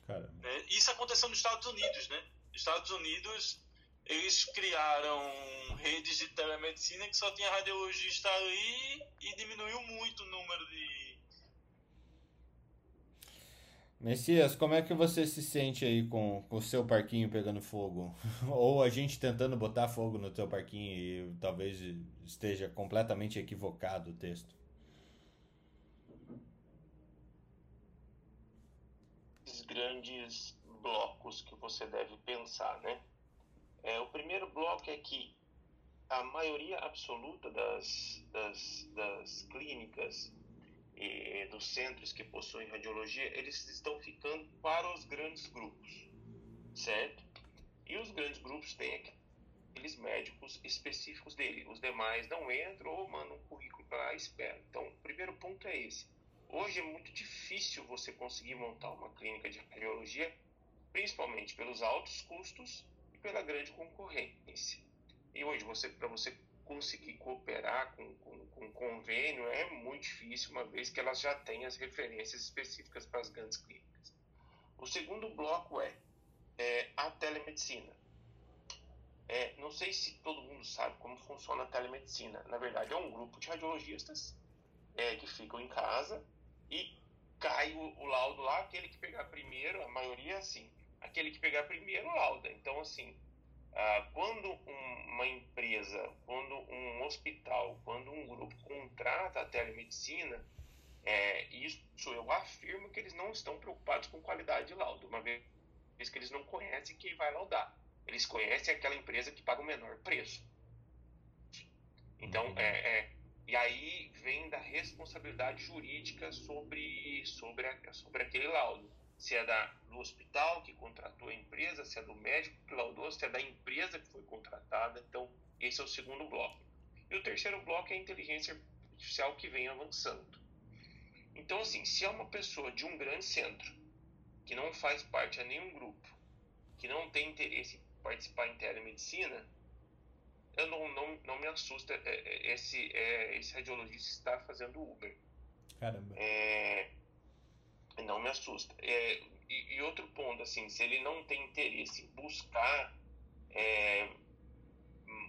né? Isso aconteceu nos Estados Unidos, né? Nos Estados Unidos, eles criaram redes de telemedicina que só tinha radiologista aí e diminuiu muito o número de. Messias, como é que você se sente aí com o seu parquinho pegando fogo? Ou a gente tentando botar fogo no teu parquinho e talvez esteja completamente equivocado o texto? grandes blocos que você deve pensar, né? É, o primeiro bloco é que a maioria absoluta das, das, das clínicas e dos centros que possuem radiologia, eles estão ficando para os grandes grupos, certo? E os grandes grupos têm aqueles médicos específicos dele. Os demais não entram ou mandam um currículo para lá e esperam. Então, o primeiro ponto é esse. Hoje é muito difícil você conseguir montar uma clínica de radiologia, principalmente pelos altos custos e pela grande concorrência. E hoje, você, para você conseguir cooperar com, com, com convênio, é muito difícil, uma vez que elas já têm as referências específicas para as grandes clínicas. O segundo bloco é, é a telemedicina. É, não sei se todo mundo sabe como funciona a telemedicina. Na verdade, é um grupo de radiologistas é, que ficam em casa e cai o, o laudo lá, aquele que pegar primeiro, a maioria é assim, aquele que pegar primeiro lauda. Então, assim, ah, quando um- uma empresa, quando um hospital, quando um grupo contrata a telemedicina, É, isso eu afirmo que eles não estão preocupados com qualidade de laudo, uma vez que eles não conhecem quem vai laudar. Eles conhecem aquela empresa que paga o menor preço. Então, uhum. é, é, e aí vem da responsabilidade jurídica sobre, sobre, sobre aquele laudo. Se é da, do hospital que contratou a empresa, se é do médico que laudou, se é da empresa que foi contratada. Então, esse é o segundo bloco. E o terceiro bloco é a inteligência artificial que vem avançando. Então, assim, se é uma pessoa de um grande centro, que não faz parte a nenhum grupo, que não tem interesse em participar em telemedicina, eu não, não, não me assusta é, é, esse, é, esse radiologista estar fazendo Uber. Caramba. É, não me assusta. É, e, e, outro ponto, assim, se ele não tem interesse em buscar é,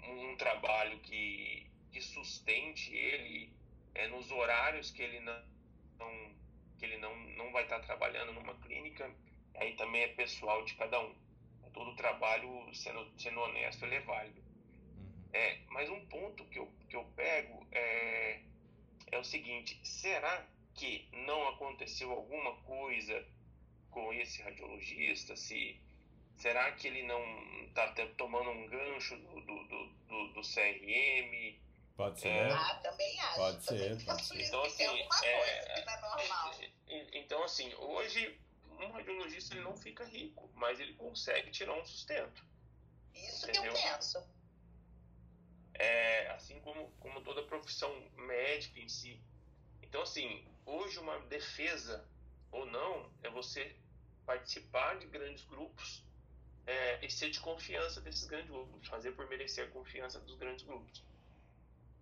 um trabalho que, que sustente ele é, nos horários que ele não, não, que ele não, não vai estar trabalhando numa clínica, aí também é pessoal de cada um. Todo trabalho, sendo, sendo honesto, ele é válido. Uhum. É, mas um ponto que eu, que eu pego é, é o seguinte: será que não aconteceu alguma coisa com esse radiologista? Se será que ele não está tomando um gancho do, do, do, do CRM? Pode ser. É. Ah, também acho. Pode ser, pode ser. Então, assim, é, é, então, assim, hoje um radiologista ele não fica rico, mas ele consegue tirar um sustento. Isso entendeu? que eu penso. É, assim como, como toda profissão médica em si. Então, assim, hoje uma defesa ou não é você participar de grandes grupos é, e ser de confiança desses grandes grupos, fazer por merecer a confiança dos grandes grupos.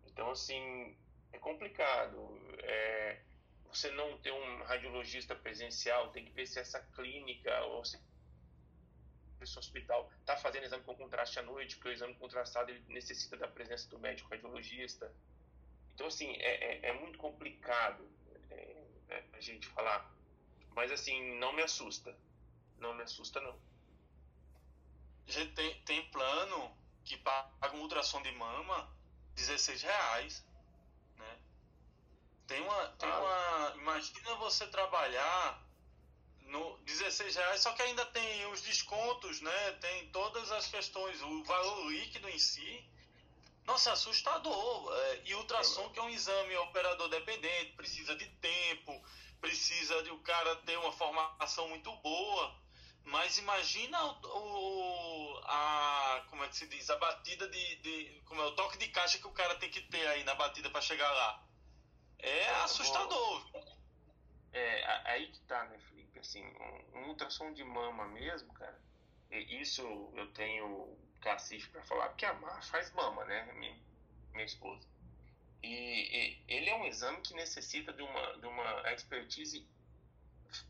Então, assim, é complicado. É, você não ter um radiologista presencial, tem que ver se essa clínica ou se esse hospital está fazendo exame com contraste à noite, porque o exame contrastado ele necessita da presença do médico radiologista. Então, assim, é, é, é muito complicado é, é, a gente falar. Mas, assim, não me assusta. Não me assusta, não. A gente tem, tem plano que paga um ultrassom de mama 16 reais, né? Tem uma, tem ah. uma, imagina você trabalhar no 16 reais, só que ainda tem os descontos, né? Tem todas as questões, o valor líquido em si. Nossa, é assustador. É, e ultrassom, que é um exame operador dependente, precisa de tempo, precisa de o cara ter uma formação muito boa. Mas imagina o, a como é que se diz a batida de, de, como é o toque de caixa que o cara tem que ter aí na batida para chegar lá. É, é assustador. É aí que tá, né, Felipe? Assim, um, um ultrassom de mama mesmo, cara. Isso eu tenho para falar porque a Mar faz mama, né, minha, minha esposa. E, e, ele é um exame que necessita de uma de uma expertise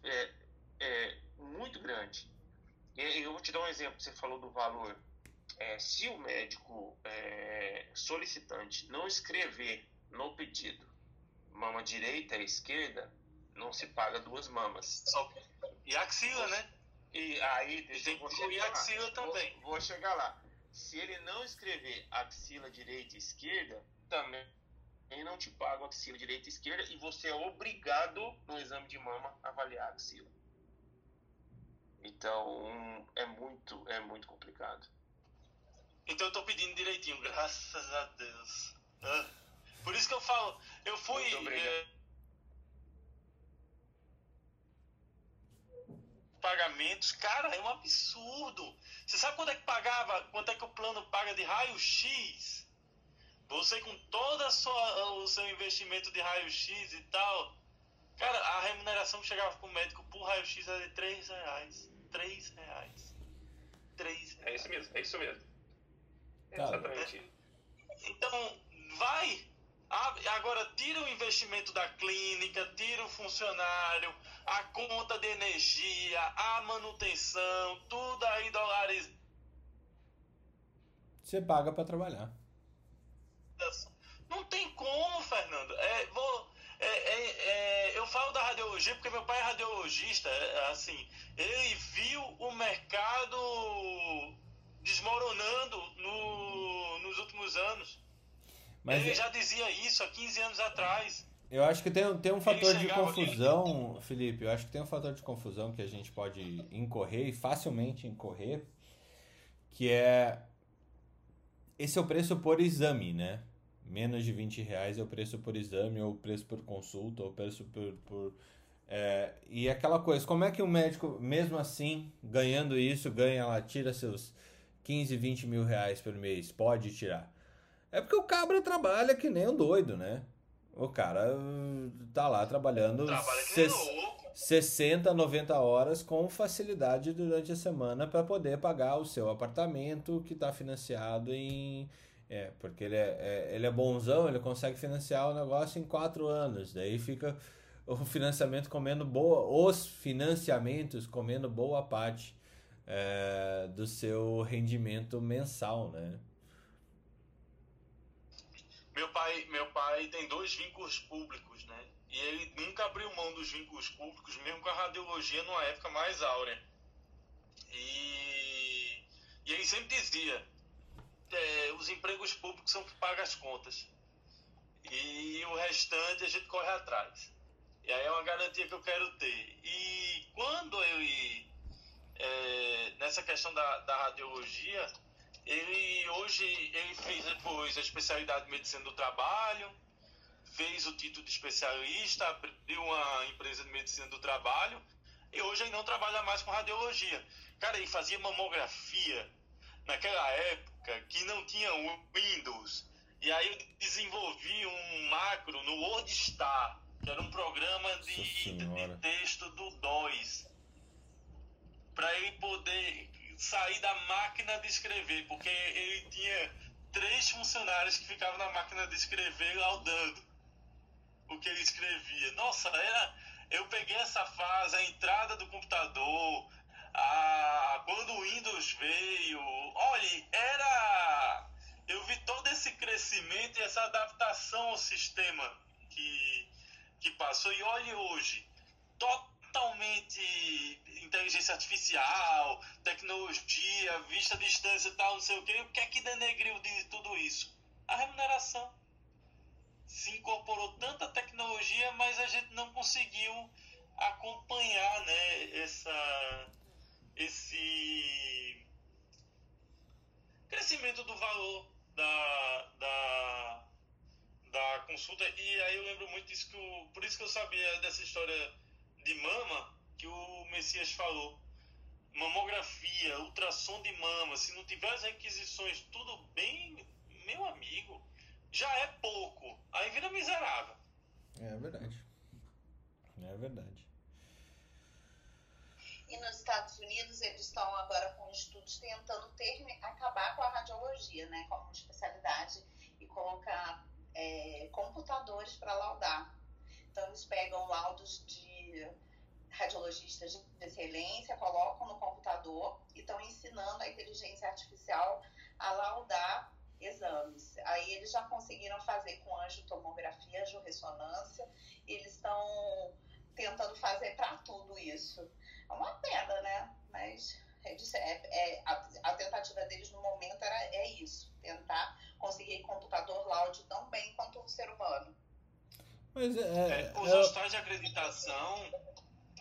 é, é, muito grande. E eu vou te dar um exemplo, você falou do valor. É, se o médico é, solicitante não escrever no pedido mama direita e esquerda, não se paga duas mamas. E axila, né? E aí, deixa eu chegar e axila lá. também. Vou, vou chegar lá. Se ele não escrever axila direita e esquerda, também não te paga axila direita e esquerda e você é obrigado no exame de mama avaliar a axila. Então é muito, é muito complicado. Então eu tô pedindo direitinho, graças a Deus. Ah, por isso que eu falo, eu fui. É, pagamentos, cara, é um absurdo. Você sabe quanto é que pagava, quanto é que o plano paga de raio-x? Você com todo o seu investimento de raio-x e tal, cara, a remuneração que chegava pro médico por raio-x era de 3 reais. 3 reais. 3 reais. É isso mesmo, é isso mesmo. É exatamente. Então, vai. Agora, tira o investimento da clínica, tira o funcionário, a conta de energia, a manutenção, tudo aí dólares. Você paga para trabalhar. Não tem como, Fernando. É, vou, é, é, é, eu falo da radiologia porque meu pai é radiologista, é, assim, ele viu o mercado desmoronando no, nos últimos anos. Mas ele é- já dizia isso há 15 anos atrás. Eu acho que tem, tem um fator de confusão, Felipe. Eu acho que tem um fator de confusão que a gente pode incorrer e facilmente incorrer, que é esse é o preço por exame, né? Menos de 20 reais é o preço por exame, ou o preço por consulta, ou o preço por. por é, e aquela coisa, como é que o médico, mesmo assim, ganhando isso, ganha lá, tira seus 15, 20 mil reais por mês? Pode tirar. É porque o cabra trabalha que nem um doido, né? O cara uh, tá lá trabalhando Trabalha ses- nem louco. 60, 90 horas com facilidade durante a semana para poder pagar o seu apartamento que está financiado em. É, porque ele é, é- ele é bonzão, ele consegue financiar o negócio em quatro anos. Daí fica o financiamento comendo boa. Os financiamentos comendo boa parte é, do seu rendimento mensal, né? Meu pai, meu pai tem dois vínculos públicos, né? E ele nunca abriu mão dos vínculos públicos, mesmo com a radiologia numa época mais áurea. E, e ele sempre dizia: é, os empregos públicos são que pagam as contas. E o restante a gente corre atrás. E aí é uma garantia que eu quero ter. E quando ele. é, nessa questão da, da radiologia, ele hoje ele fez depois a especialidade de medicina do trabalho, fez o título de especialista, abriu uma empresa de medicina do trabalho e hoje ele não trabalha mais com radiologia. Cara, ele fazia mamografia naquela época que não tinha Windows. E aí eu desenvolvi um macro no WordStar, que era um programa de, de texto do DOS para ele poder sair da máquina de escrever, porque ele tinha três funcionários que ficavam na máquina de escrever laudando o que ele escrevia. Nossa, era eu peguei essa fase, a entrada do computador, a quando o Windows veio, olha, era eu vi todo esse crescimento e essa adaptação ao sistema que que passou e olhe hoje, totalmente inteligência artificial, tecnologia, vista à distância e tal, não sei o que. O que é que denegriu de tudo isso? A remuneração. Se incorporou tanta tecnologia, mas a gente não conseguiu acompanhar né, essa, esse crescimento do valor da, da, da consulta. E aí eu lembro muito disso que o, por isso que eu sabia dessa história de mama que o Messias falou. Mamografia, ultrassom de mama, se não tiver as requisições tudo bem, meu amigo, já é pouco. Aí vira miserável. É verdade. É verdade. E nos Estados Unidos eles estão agora com estudos tentando termi- acabar com a radiologia, né, como especialidade e colocar é, computadores para laudar. Então eles pegam laudos de radiologistas de excelência, colocam no computador e estão ensinando a inteligência artificial a laudar exames. Aí eles já conseguiram fazer com angiotomografia, angiorressonância, e eles estão tentando fazer para tudo isso. É uma pena, né? Mas é, é- é- a, a tentativa deles no momento era, é isso, tentar conseguir computador laude tão bem quanto um ser humano. Mas é. É, os é- hospitais de acreditação,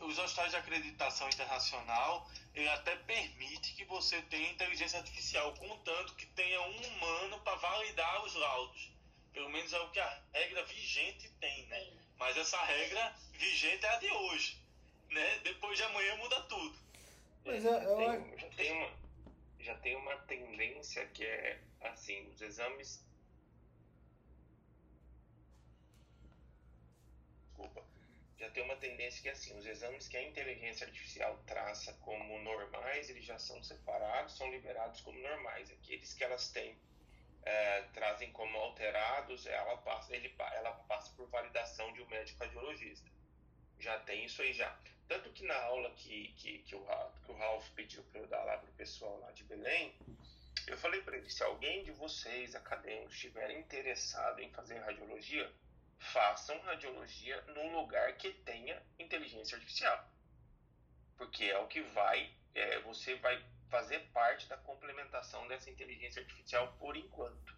os hospitais de acreditação internacional, ele até permite que você tenha inteligência artificial, contanto que tenha um humano para validar os laudos. Pelo menos é o que a regra vigente tem, né? Mas essa regra vigente é a de hoje, né? Depois de amanhã muda tudo. Mas já, eu- já, tem uma, já tem uma tendência que é assim, os exames. Desculpa. Já tem uma tendência que é assim, os exames que a inteligência artificial traça como normais, eles já são separados, são liberados como normais. Aqueles que elas têm eh, trazem como alterados, ela passa, ele, ela passa por validação de um médico radiologista. Já tem isso aí já. Tanto que na aula que, que, que, o, que o Ralph pediu para eu dar lá para o pessoal lá de Belém, eu falei para ele, se alguém de vocês, acadêmicos, estiver interessado em fazer radiologia, façam radiologia num lugar que tenha inteligência artificial. Porque é o que vai, é, você vai fazer parte da complementação dessa inteligência artificial por enquanto.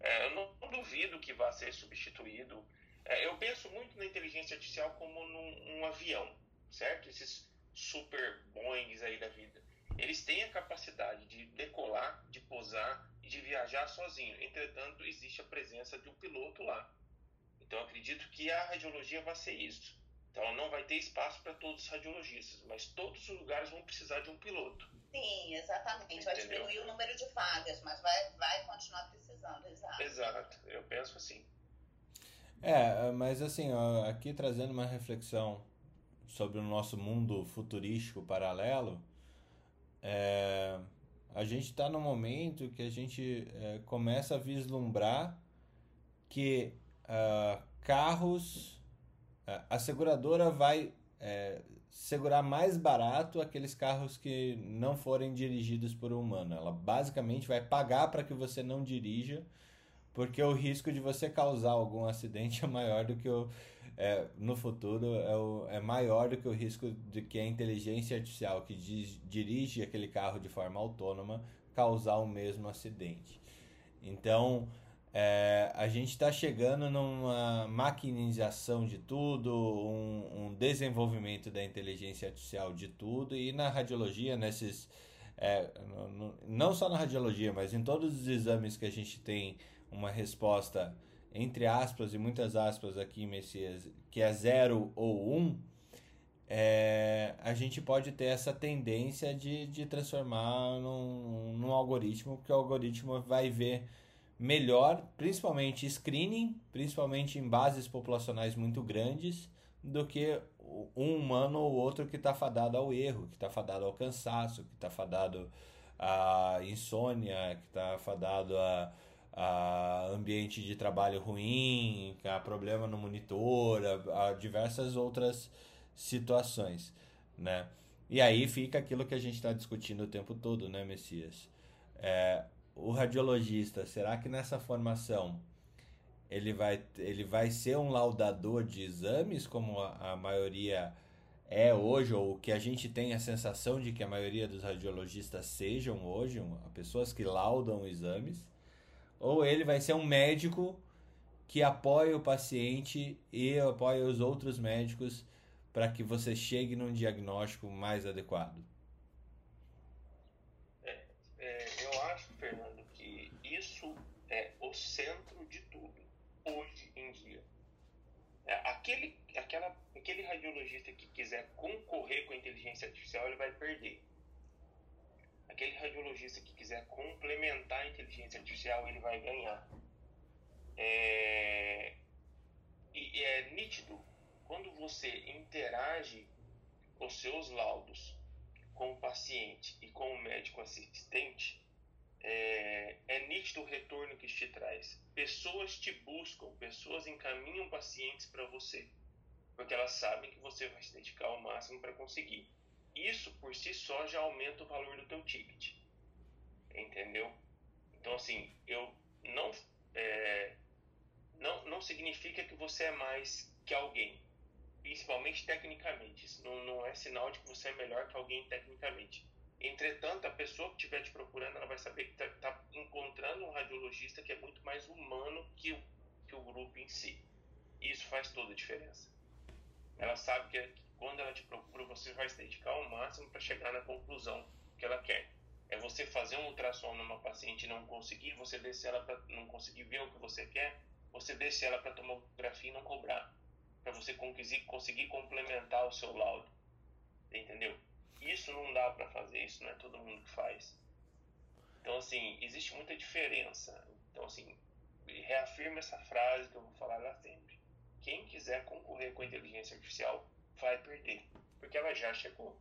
É, eu não duvido que vá ser substituído É, eu penso muito na inteligência artificial como num um avião, certo? Esses super Boeings aí da vida. Eles têm a capacidade de decolar, de pousar e de viajar sozinho. Entretanto, existe a presença de um piloto lá. Então, acredito que a radiologia vai ser isso. Então, ela não vai ter espaço para todos os radiologistas, mas todos os lugares vão precisar de um piloto. Sim, exatamente. Vai Entendeu? diminuir o número de vagas, mas vai, vai continuar precisando, exato. Exato, eu penso assim. É, mas assim, ó, aqui trazendo uma reflexão sobre o nosso mundo futurístico paralelo, é, a gente está no momento que a gente é, começa a vislumbrar que ah, carros, a- a seguradora vai é, segurar mais barato aqueles carros que não forem dirigidos por um humano. Ela basicamente vai pagar para que você não dirija, porque o risco de você causar algum acidente é maior do que o. é, no futuro é, o- é maior do que o risco de que a inteligência artificial que di- dirige aquele carro de forma autônoma causar o mesmo acidente. Então, é, a gente está chegando numa maquinização de tudo, um, um desenvolvimento da inteligência artificial de tudo, e na radiologia, nesses. é, no- no- não só na radiologia, mas em todos os exames que a gente tem uma resposta, entre aspas e muitas aspas aqui, Messias, que é zero ou um, é, a gente pode ter essa tendência de, de transformar num, num algoritmo, porque o algoritmo vai ver melhor, principalmente screening, principalmente em bases populacionais muito grandes, do que um humano ou outro que está fadado ao erro, que está fadado ao cansaço, que está fadado à insônia, que está fadado a, a ambiente de trabalho ruim, a problema no monitor, a, a diversas outras situações, né? E aí fica aquilo que a gente está discutindo o tempo todo, né, Messias? É, o radiologista, será que nessa formação ele vai, ele vai ser um laudador de exames, como a, a maioria é hoje, ou que a gente tem a sensação de que a maioria dos radiologistas sejam hoje, pessoas que laudam exames, ou ele vai ser um médico que apoia o paciente e apoia os outros médicos para que você chegue num diagnóstico mais adequado. É, eu acho, Fernando, que isso centro de tudo, hoje em dia. É, aquele, aquela, aquele radiologista que quiser concorrer com a inteligência artificial, ele vai perder. Aquele radiologista que quiser complementar a inteligência artificial, ele vai ganhar. É, e é nítido, quando você interage os seus laudos com o paciente e com o médico assistente, é, é nítido o retorno que te traz. Pessoas te buscam, pessoas encaminham pacientes para você, porque elas sabem que você vai se dedicar ao máximo para conseguir. Isso por si só já aumenta o valor do teu ticket, entendeu? Então assim, eu não é, não, não significa que você é mais que alguém, principalmente tecnicamente. Isso não, não é sinal de que você é melhor que alguém tecnicamente. Entretanto, a pessoa que estiver te procurando, ela vai saber que está encontrando um radiologista que é muito mais humano que o, que o grupo em si. E isso faz toda a diferença. Ela sabe que que quando ela te procura, você vai se dedicar ao máximo para chegar na conclusão que ela quer. É você fazer um ultrassom numa paciente e não conseguir, você descer ela para não conseguir ver o que você quer, você descer ela para tomografia e não cobrar, para você conseguir, conseguir complementar o seu laudo. Entendeu? Isso não dá para fazer, isso não é todo mundo que faz. Então, assim, existe muita diferença. Então, assim, reafirma essa frase que eu vou falar lá sempre. Quem quiser concorrer com a inteligência artificial vai perder, porque ela já chegou.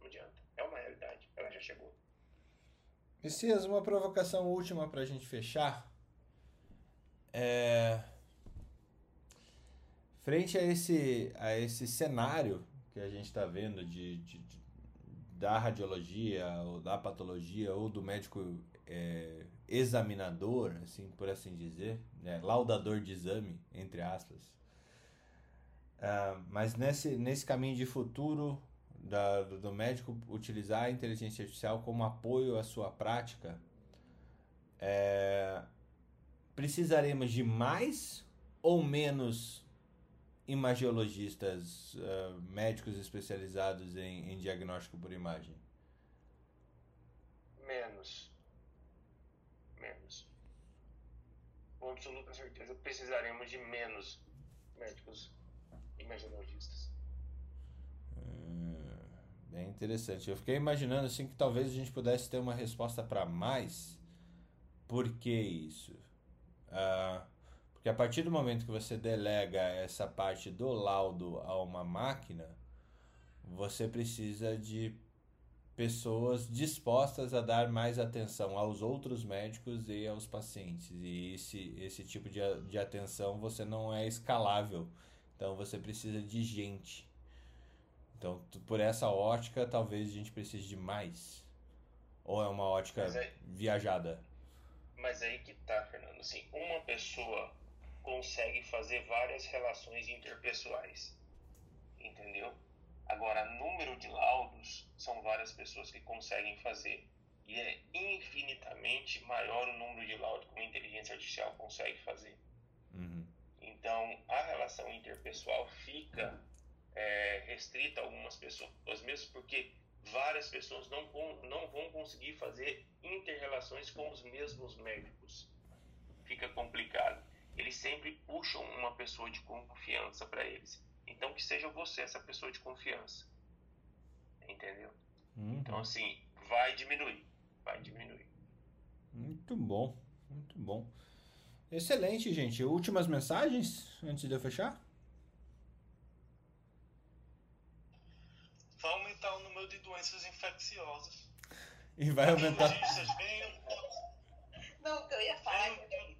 Não adianta. É uma realidade, ela já chegou. Messias, uma provocação última para a gente fechar. É... Frente a esse, a esse cenário que a gente está vendo de, de- de- da radiologia, ou da patologia, ou do médico é, examinador, assim, por assim dizer, né, laudador de exame, entre aspas. Ah, mas nesse, nesse caminho de futuro da, do do médico utilizar a inteligência artificial como apoio à sua prática, é, precisaremos de mais ou menos imagiologistas, uh, médicos especializados em, em diagnóstico por imagem? Menos. Menos. Com absoluta certeza precisaremos de menos médicos imaginologistas. Hum, bem interessante. Eu fiquei imaginando assim que talvez a gente pudesse ter uma resposta para mais. Por que isso? Uh, porque a partir do momento que você delega essa parte do laudo a uma máquina, você precisa de pessoas dispostas a dar mais atenção aos outros médicos e aos pacientes. E esse, esse tipo de, de atenção você não é escalável. Então você precisa de gente. Então, por essa ótica, talvez a gente precise de mais. Ou é uma ótica aí, viajada? Mas aí que tá, Fernando. Assim, uma pessoa consegue fazer várias relações interpessoais. Entendeu? Agora, número de laudos são várias pessoas que conseguem fazer. E é infinitamente maior o número de laudos que uma inteligência artificial consegue fazer. Uhum. Então, a relação interpessoal fica é, restrita a algumas pessoas, mesmo porque várias pessoas não, não vão conseguir fazer interrelações com os mesmos médicos. Fica complicado. Eles sempre puxam uma pessoa de confiança para eles. Então que seja você essa pessoa de confiança. Entendeu? Uhum. Então assim, vai diminuir. Vai diminuir. Muito bom, muito bom. Excelente, gente. Últimas mensagens antes de eu fechar? Vai aumentar o número de doenças infecciosas. E vai aumentar. Não, o que eu ia falar é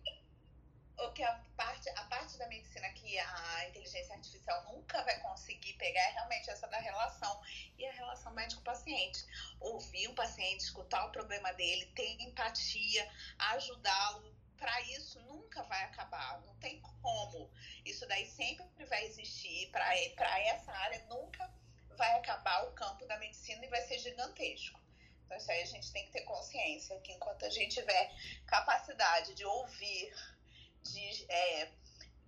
o que a parte, a parte da medicina que a inteligência artificial nunca vai conseguir pegar é realmente essa da relação e a relação médico-paciente. Ouvir o paciente, escutar o problema dele, ter empatia, ajudá-lo. Para isso nunca vai acabar, não tem como. Isso daí sempre vai existir. Para essa área nunca vai acabar o campo da medicina e vai ser gigantesco. Então, isso aí a gente tem que ter consciência que enquanto a gente tiver capacidade de ouvir, de é,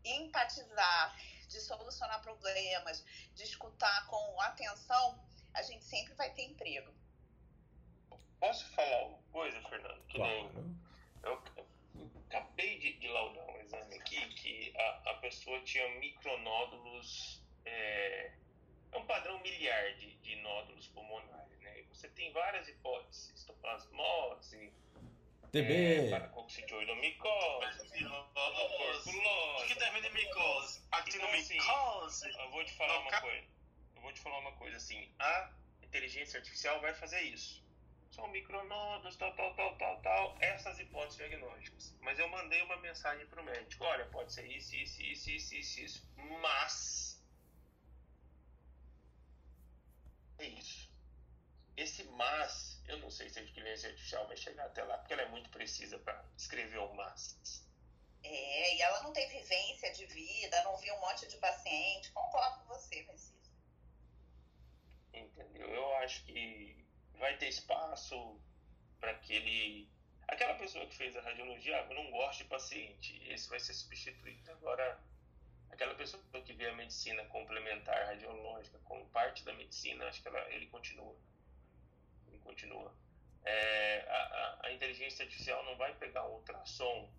empatizar, de solucionar problemas, de escutar com atenção, a gente sempre vai ter emprego. Posso falar uma coisa, Fernando? Que claro. nem eu, acabei de, de, laudar um exame aqui que a, a pessoa tinha micronódulos, é, é um padrão miliar de, de nódulos pulmonares, né? E você tem várias hipóteses, histoplasmose, TB. É, paracoccidioidomicose, tuberculose. O que termina em micose? Actinomicose. Então, assim, eu vou te falar Não, uma coisa. Eu vou te falar uma coisa assim. A inteligência artificial vai fazer isso. São micronodos, tal, tal, tal, tal, tal. Essas hipóteses diagnósticas. Mas eu mandei uma mensagem para o médico. Olha, pode ser isso, isso, isso, isso, isso, isso. Mas... É isso. Esse mas eu não sei se a inteligência artificial vai chegar até lá, porque ela é muito precisa para escrever o mas. É, e ela não tem vivência de vida, não viu um monte de paciente. Concordo com você, Messias. Entendeu? Eu acho que vai ter espaço para aquele. Aquela pessoa que fez a radiologia, ah, eu não gosto de paciente, esse vai ser substituído. Agora, aquela pessoa que vê a medicina complementar radiológica como parte da medicina, acho que ela, ele continua continua. É, a, a, inteligência artificial não vai pegar um ultrassom,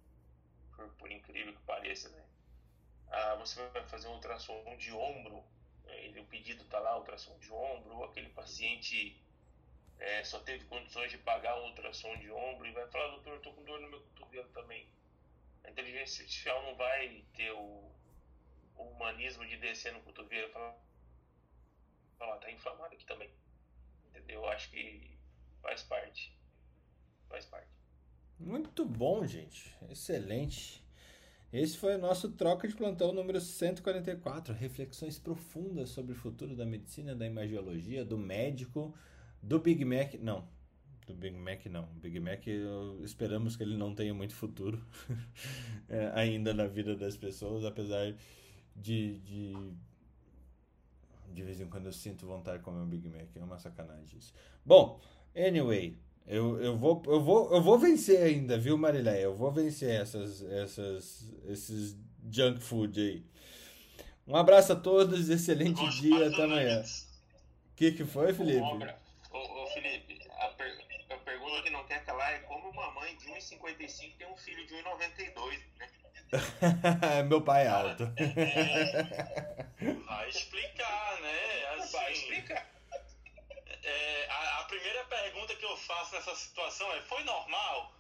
por, por incrível que pareça, né? Ah, você vai fazer um ultrassom de ombro, é, o pedido está lá, ultrassom de ombro, ou aquele paciente é, só teve condições de pagar um ultrassom de ombro e vai falar, doutor, estou com dor no meu cotovelo também. A inteligência artificial não vai ter o, o humanismo de descer no cotovelo e falar, ó, tá inflamado aqui também. Entendeu? Eu acho que Faz parte. Faz parte. Muito bom, gente. Excelente. Esse foi o nosso troca de plantão número 144. Reflexões profundas sobre o futuro da medicina, da imagiologia, do médico, do Big Mac. Não, do Big Mac não. Big Mac esperamos que ele não tenha muito futuro é, ainda na vida das pessoas, apesar de, de. De vez em quando eu sinto vontade de comer um Big Mac. É uma sacanagem isso. Bom. Anyway, eu, eu, vou, eu, vou, eu vou vencer ainda, viu, Marilé? Eu vou vencer essas, essas, esses junk food aí. Um abraço a todos, excelente Gosto dia, até amanhã. O que, que foi, Felipe? Ô, ô, Felipe, a, per- a pergunta que não quer calar é como uma mãe de 1,55 tem um filho de 1,92, né? Meu pai é alto. Vai explicar, né? Assim, Vai explicar. é, a, a primeira pergunta que eu faço nessa situação é: foi normal?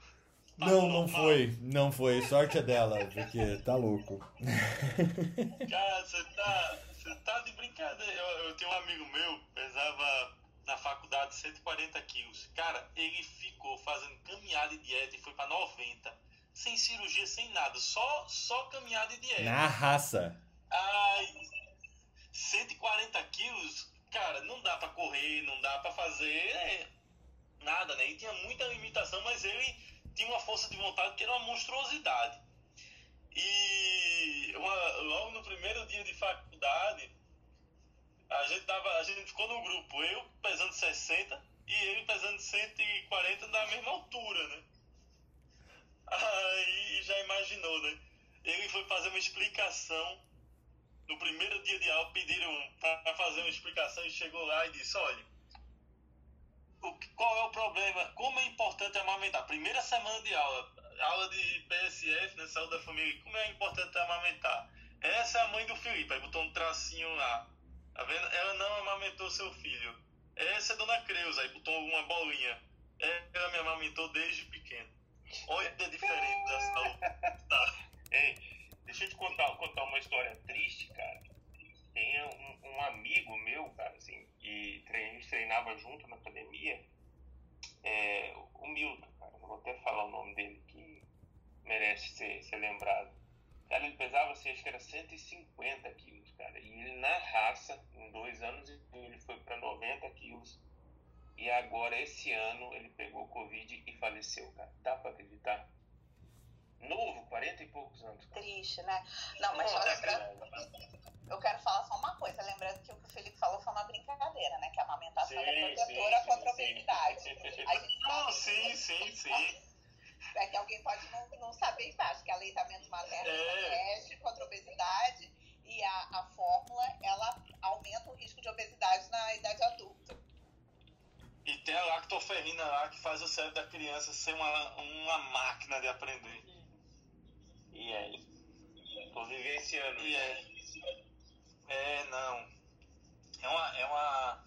Tá Não, não foi. Não foi. Sorte é dela, porque tá louco. Cara, você tá, você tá de brincadeira. Eu, eu tenho um amigo meu, pesava na faculdade 140 quilos. Cara, ele ficou fazendo caminhada e dieta e foi pra 90. Sem cirurgia, sem nada. Só, só caminhada e dieta. Na raça. Ai, 140 quilos, cara, não dá pra correr, não dá pra fazer é, nada, né? E tinha muita limitação, mas ele tinha uma força de vontade que era uma monstruosidade. E uma- logo no primeiro dia de faculdade, a gente, tava, a gente ficou no grupo, eu pesando 60 e ele pesando 140 da mesma altura, né? Aí já imaginou, né? Ele foi fazer uma explicação no primeiro dia de aula pediram para fazer uma explicação e chegou lá e disse, olha, qual é o problema? Como é importante amamentar? Primeira semana de aula, aula de PSF, né, saúde da família, como é importante amamentar? Essa é a mãe do Felipe, aí botou um tracinho lá, tá vendo? Ela não amamentou seu filho. Essa é Dona Creuza, aí botou uma bolinha. Ela me amamentou desde pequeno. Olha a diferença da saúde. Tá. Ei, deixa eu te contar, contar uma história triste, cara. Tem um, um amigo meu, cara, assim, tre- a gente treinava junto na academia, é, o Milton, cara. Vou até falar o nome dele que merece ser, ser lembrado. Cara, ele pesava, assim, acho que era 150 quilos, cara. E ele, na raça, em dois anos, ele foi para 90 quilos. E agora, esse ano, ele pegou Covid e faleceu, cara. Dá pra acreditar? Novo, 40 e poucos anos. Triste, né? Não, mas só lembrando, eu quero falar só uma coisa, lembrando que o que o Felipe falou foi uma brincadeira, né? Que a amamentação é Sim, protetora sim, contra a sim, sim. obesidade. Gente Não, sim, sim, sim. é que alguém pode não, não saber embaixo, que aleitamento materno É. protege contra a obesidade e a, a fórmula, ela aumenta o risco de obesidade na idade adulta. E tem a lactoferrina lá que faz o cérebro da criança ser uma, uma máquina de aprender. E aí? Tô vivenciando. E é. É, não. É uma. É uma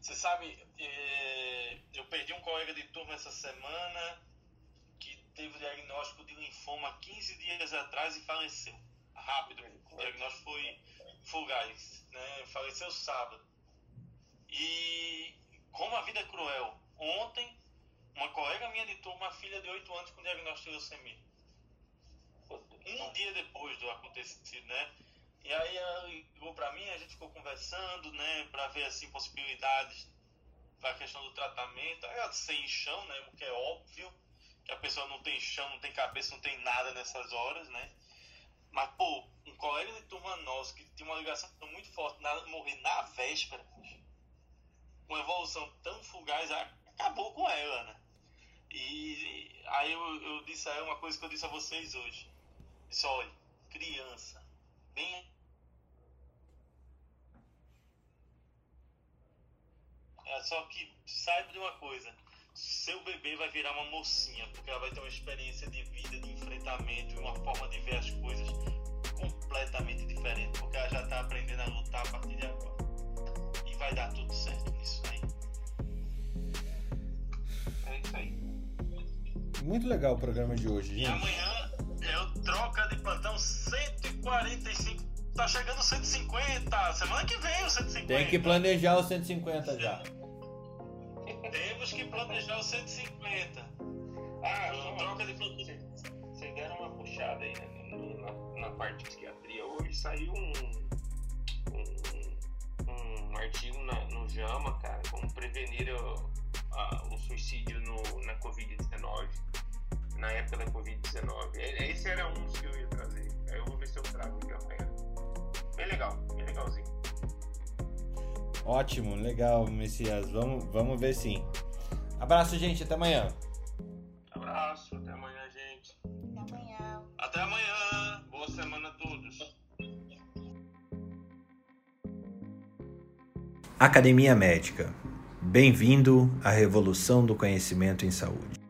você sabe, é, eu perdi um colega de turma essa semana que teve o diagnóstico de linfoma 15 dias atrás e faleceu. Rápido. O diagnóstico foi fugaz, né? Faleceu sábado. E como a vida é cruel. Ontem, uma colega minha de turma, uma filha de 8 anos com diagnóstico de leucemia. Um dia depois do acontecido, né? E aí ela ligou pra mim, a gente ficou conversando, né, pra ver assim possibilidades pra questão do tratamento. Aí ela sem chão, né, o que é óbvio, que a pessoa não tem chão, não tem cabeça, não tem nada nessas horas, né? Mas, pô, um colega de turma nosso que tinha uma ligação muito forte, na, morrer na véspera, uma evolução tão fugaz, acabou com ela, né? E aí eu, eu disse a ela uma coisa que eu disse a vocês hoje. Olha, criança, bem. É só que saiba de uma coisa, seu bebê vai virar uma mocinha, porque ela vai ter uma experiência de vida, de enfrentamento e uma forma de ver as coisas completamente diferente, porque ela já está aprendendo a lutar a partir de agora. E vai dar tudo certo nisso aí. É isso aí. Muito legal o programa de hoje, E gente. amanhã é o troca de plantão 145. Tá chegando 150. Semana que vem o 150. Tem que planejar os 150 já. Temos que planejar o 150. Ah, O não, troca de plantão. Vocês deram uma puxada aí né, na, na parte de psiquiatria. Hoje saiu um, um, um artigo na- no JAMA, cara, como prevenir o, a- o suicídio no, na Covid-19. Na época da Covid-19. E- Esse era um que eu ia trazer. Aí eu vou ver se eu trago aqui amanhã. Bem legal, bem legalzinho. Ótimo, legal, Messias. Vamos, vamos ver sim. Abraço, gente. Até amanhã. Abraço, até amanhã, gente. Até amanhã. Até amanhã. Boa semana a todos. Academia Médica. Bem-vindo à revolução do conhecimento em saúde.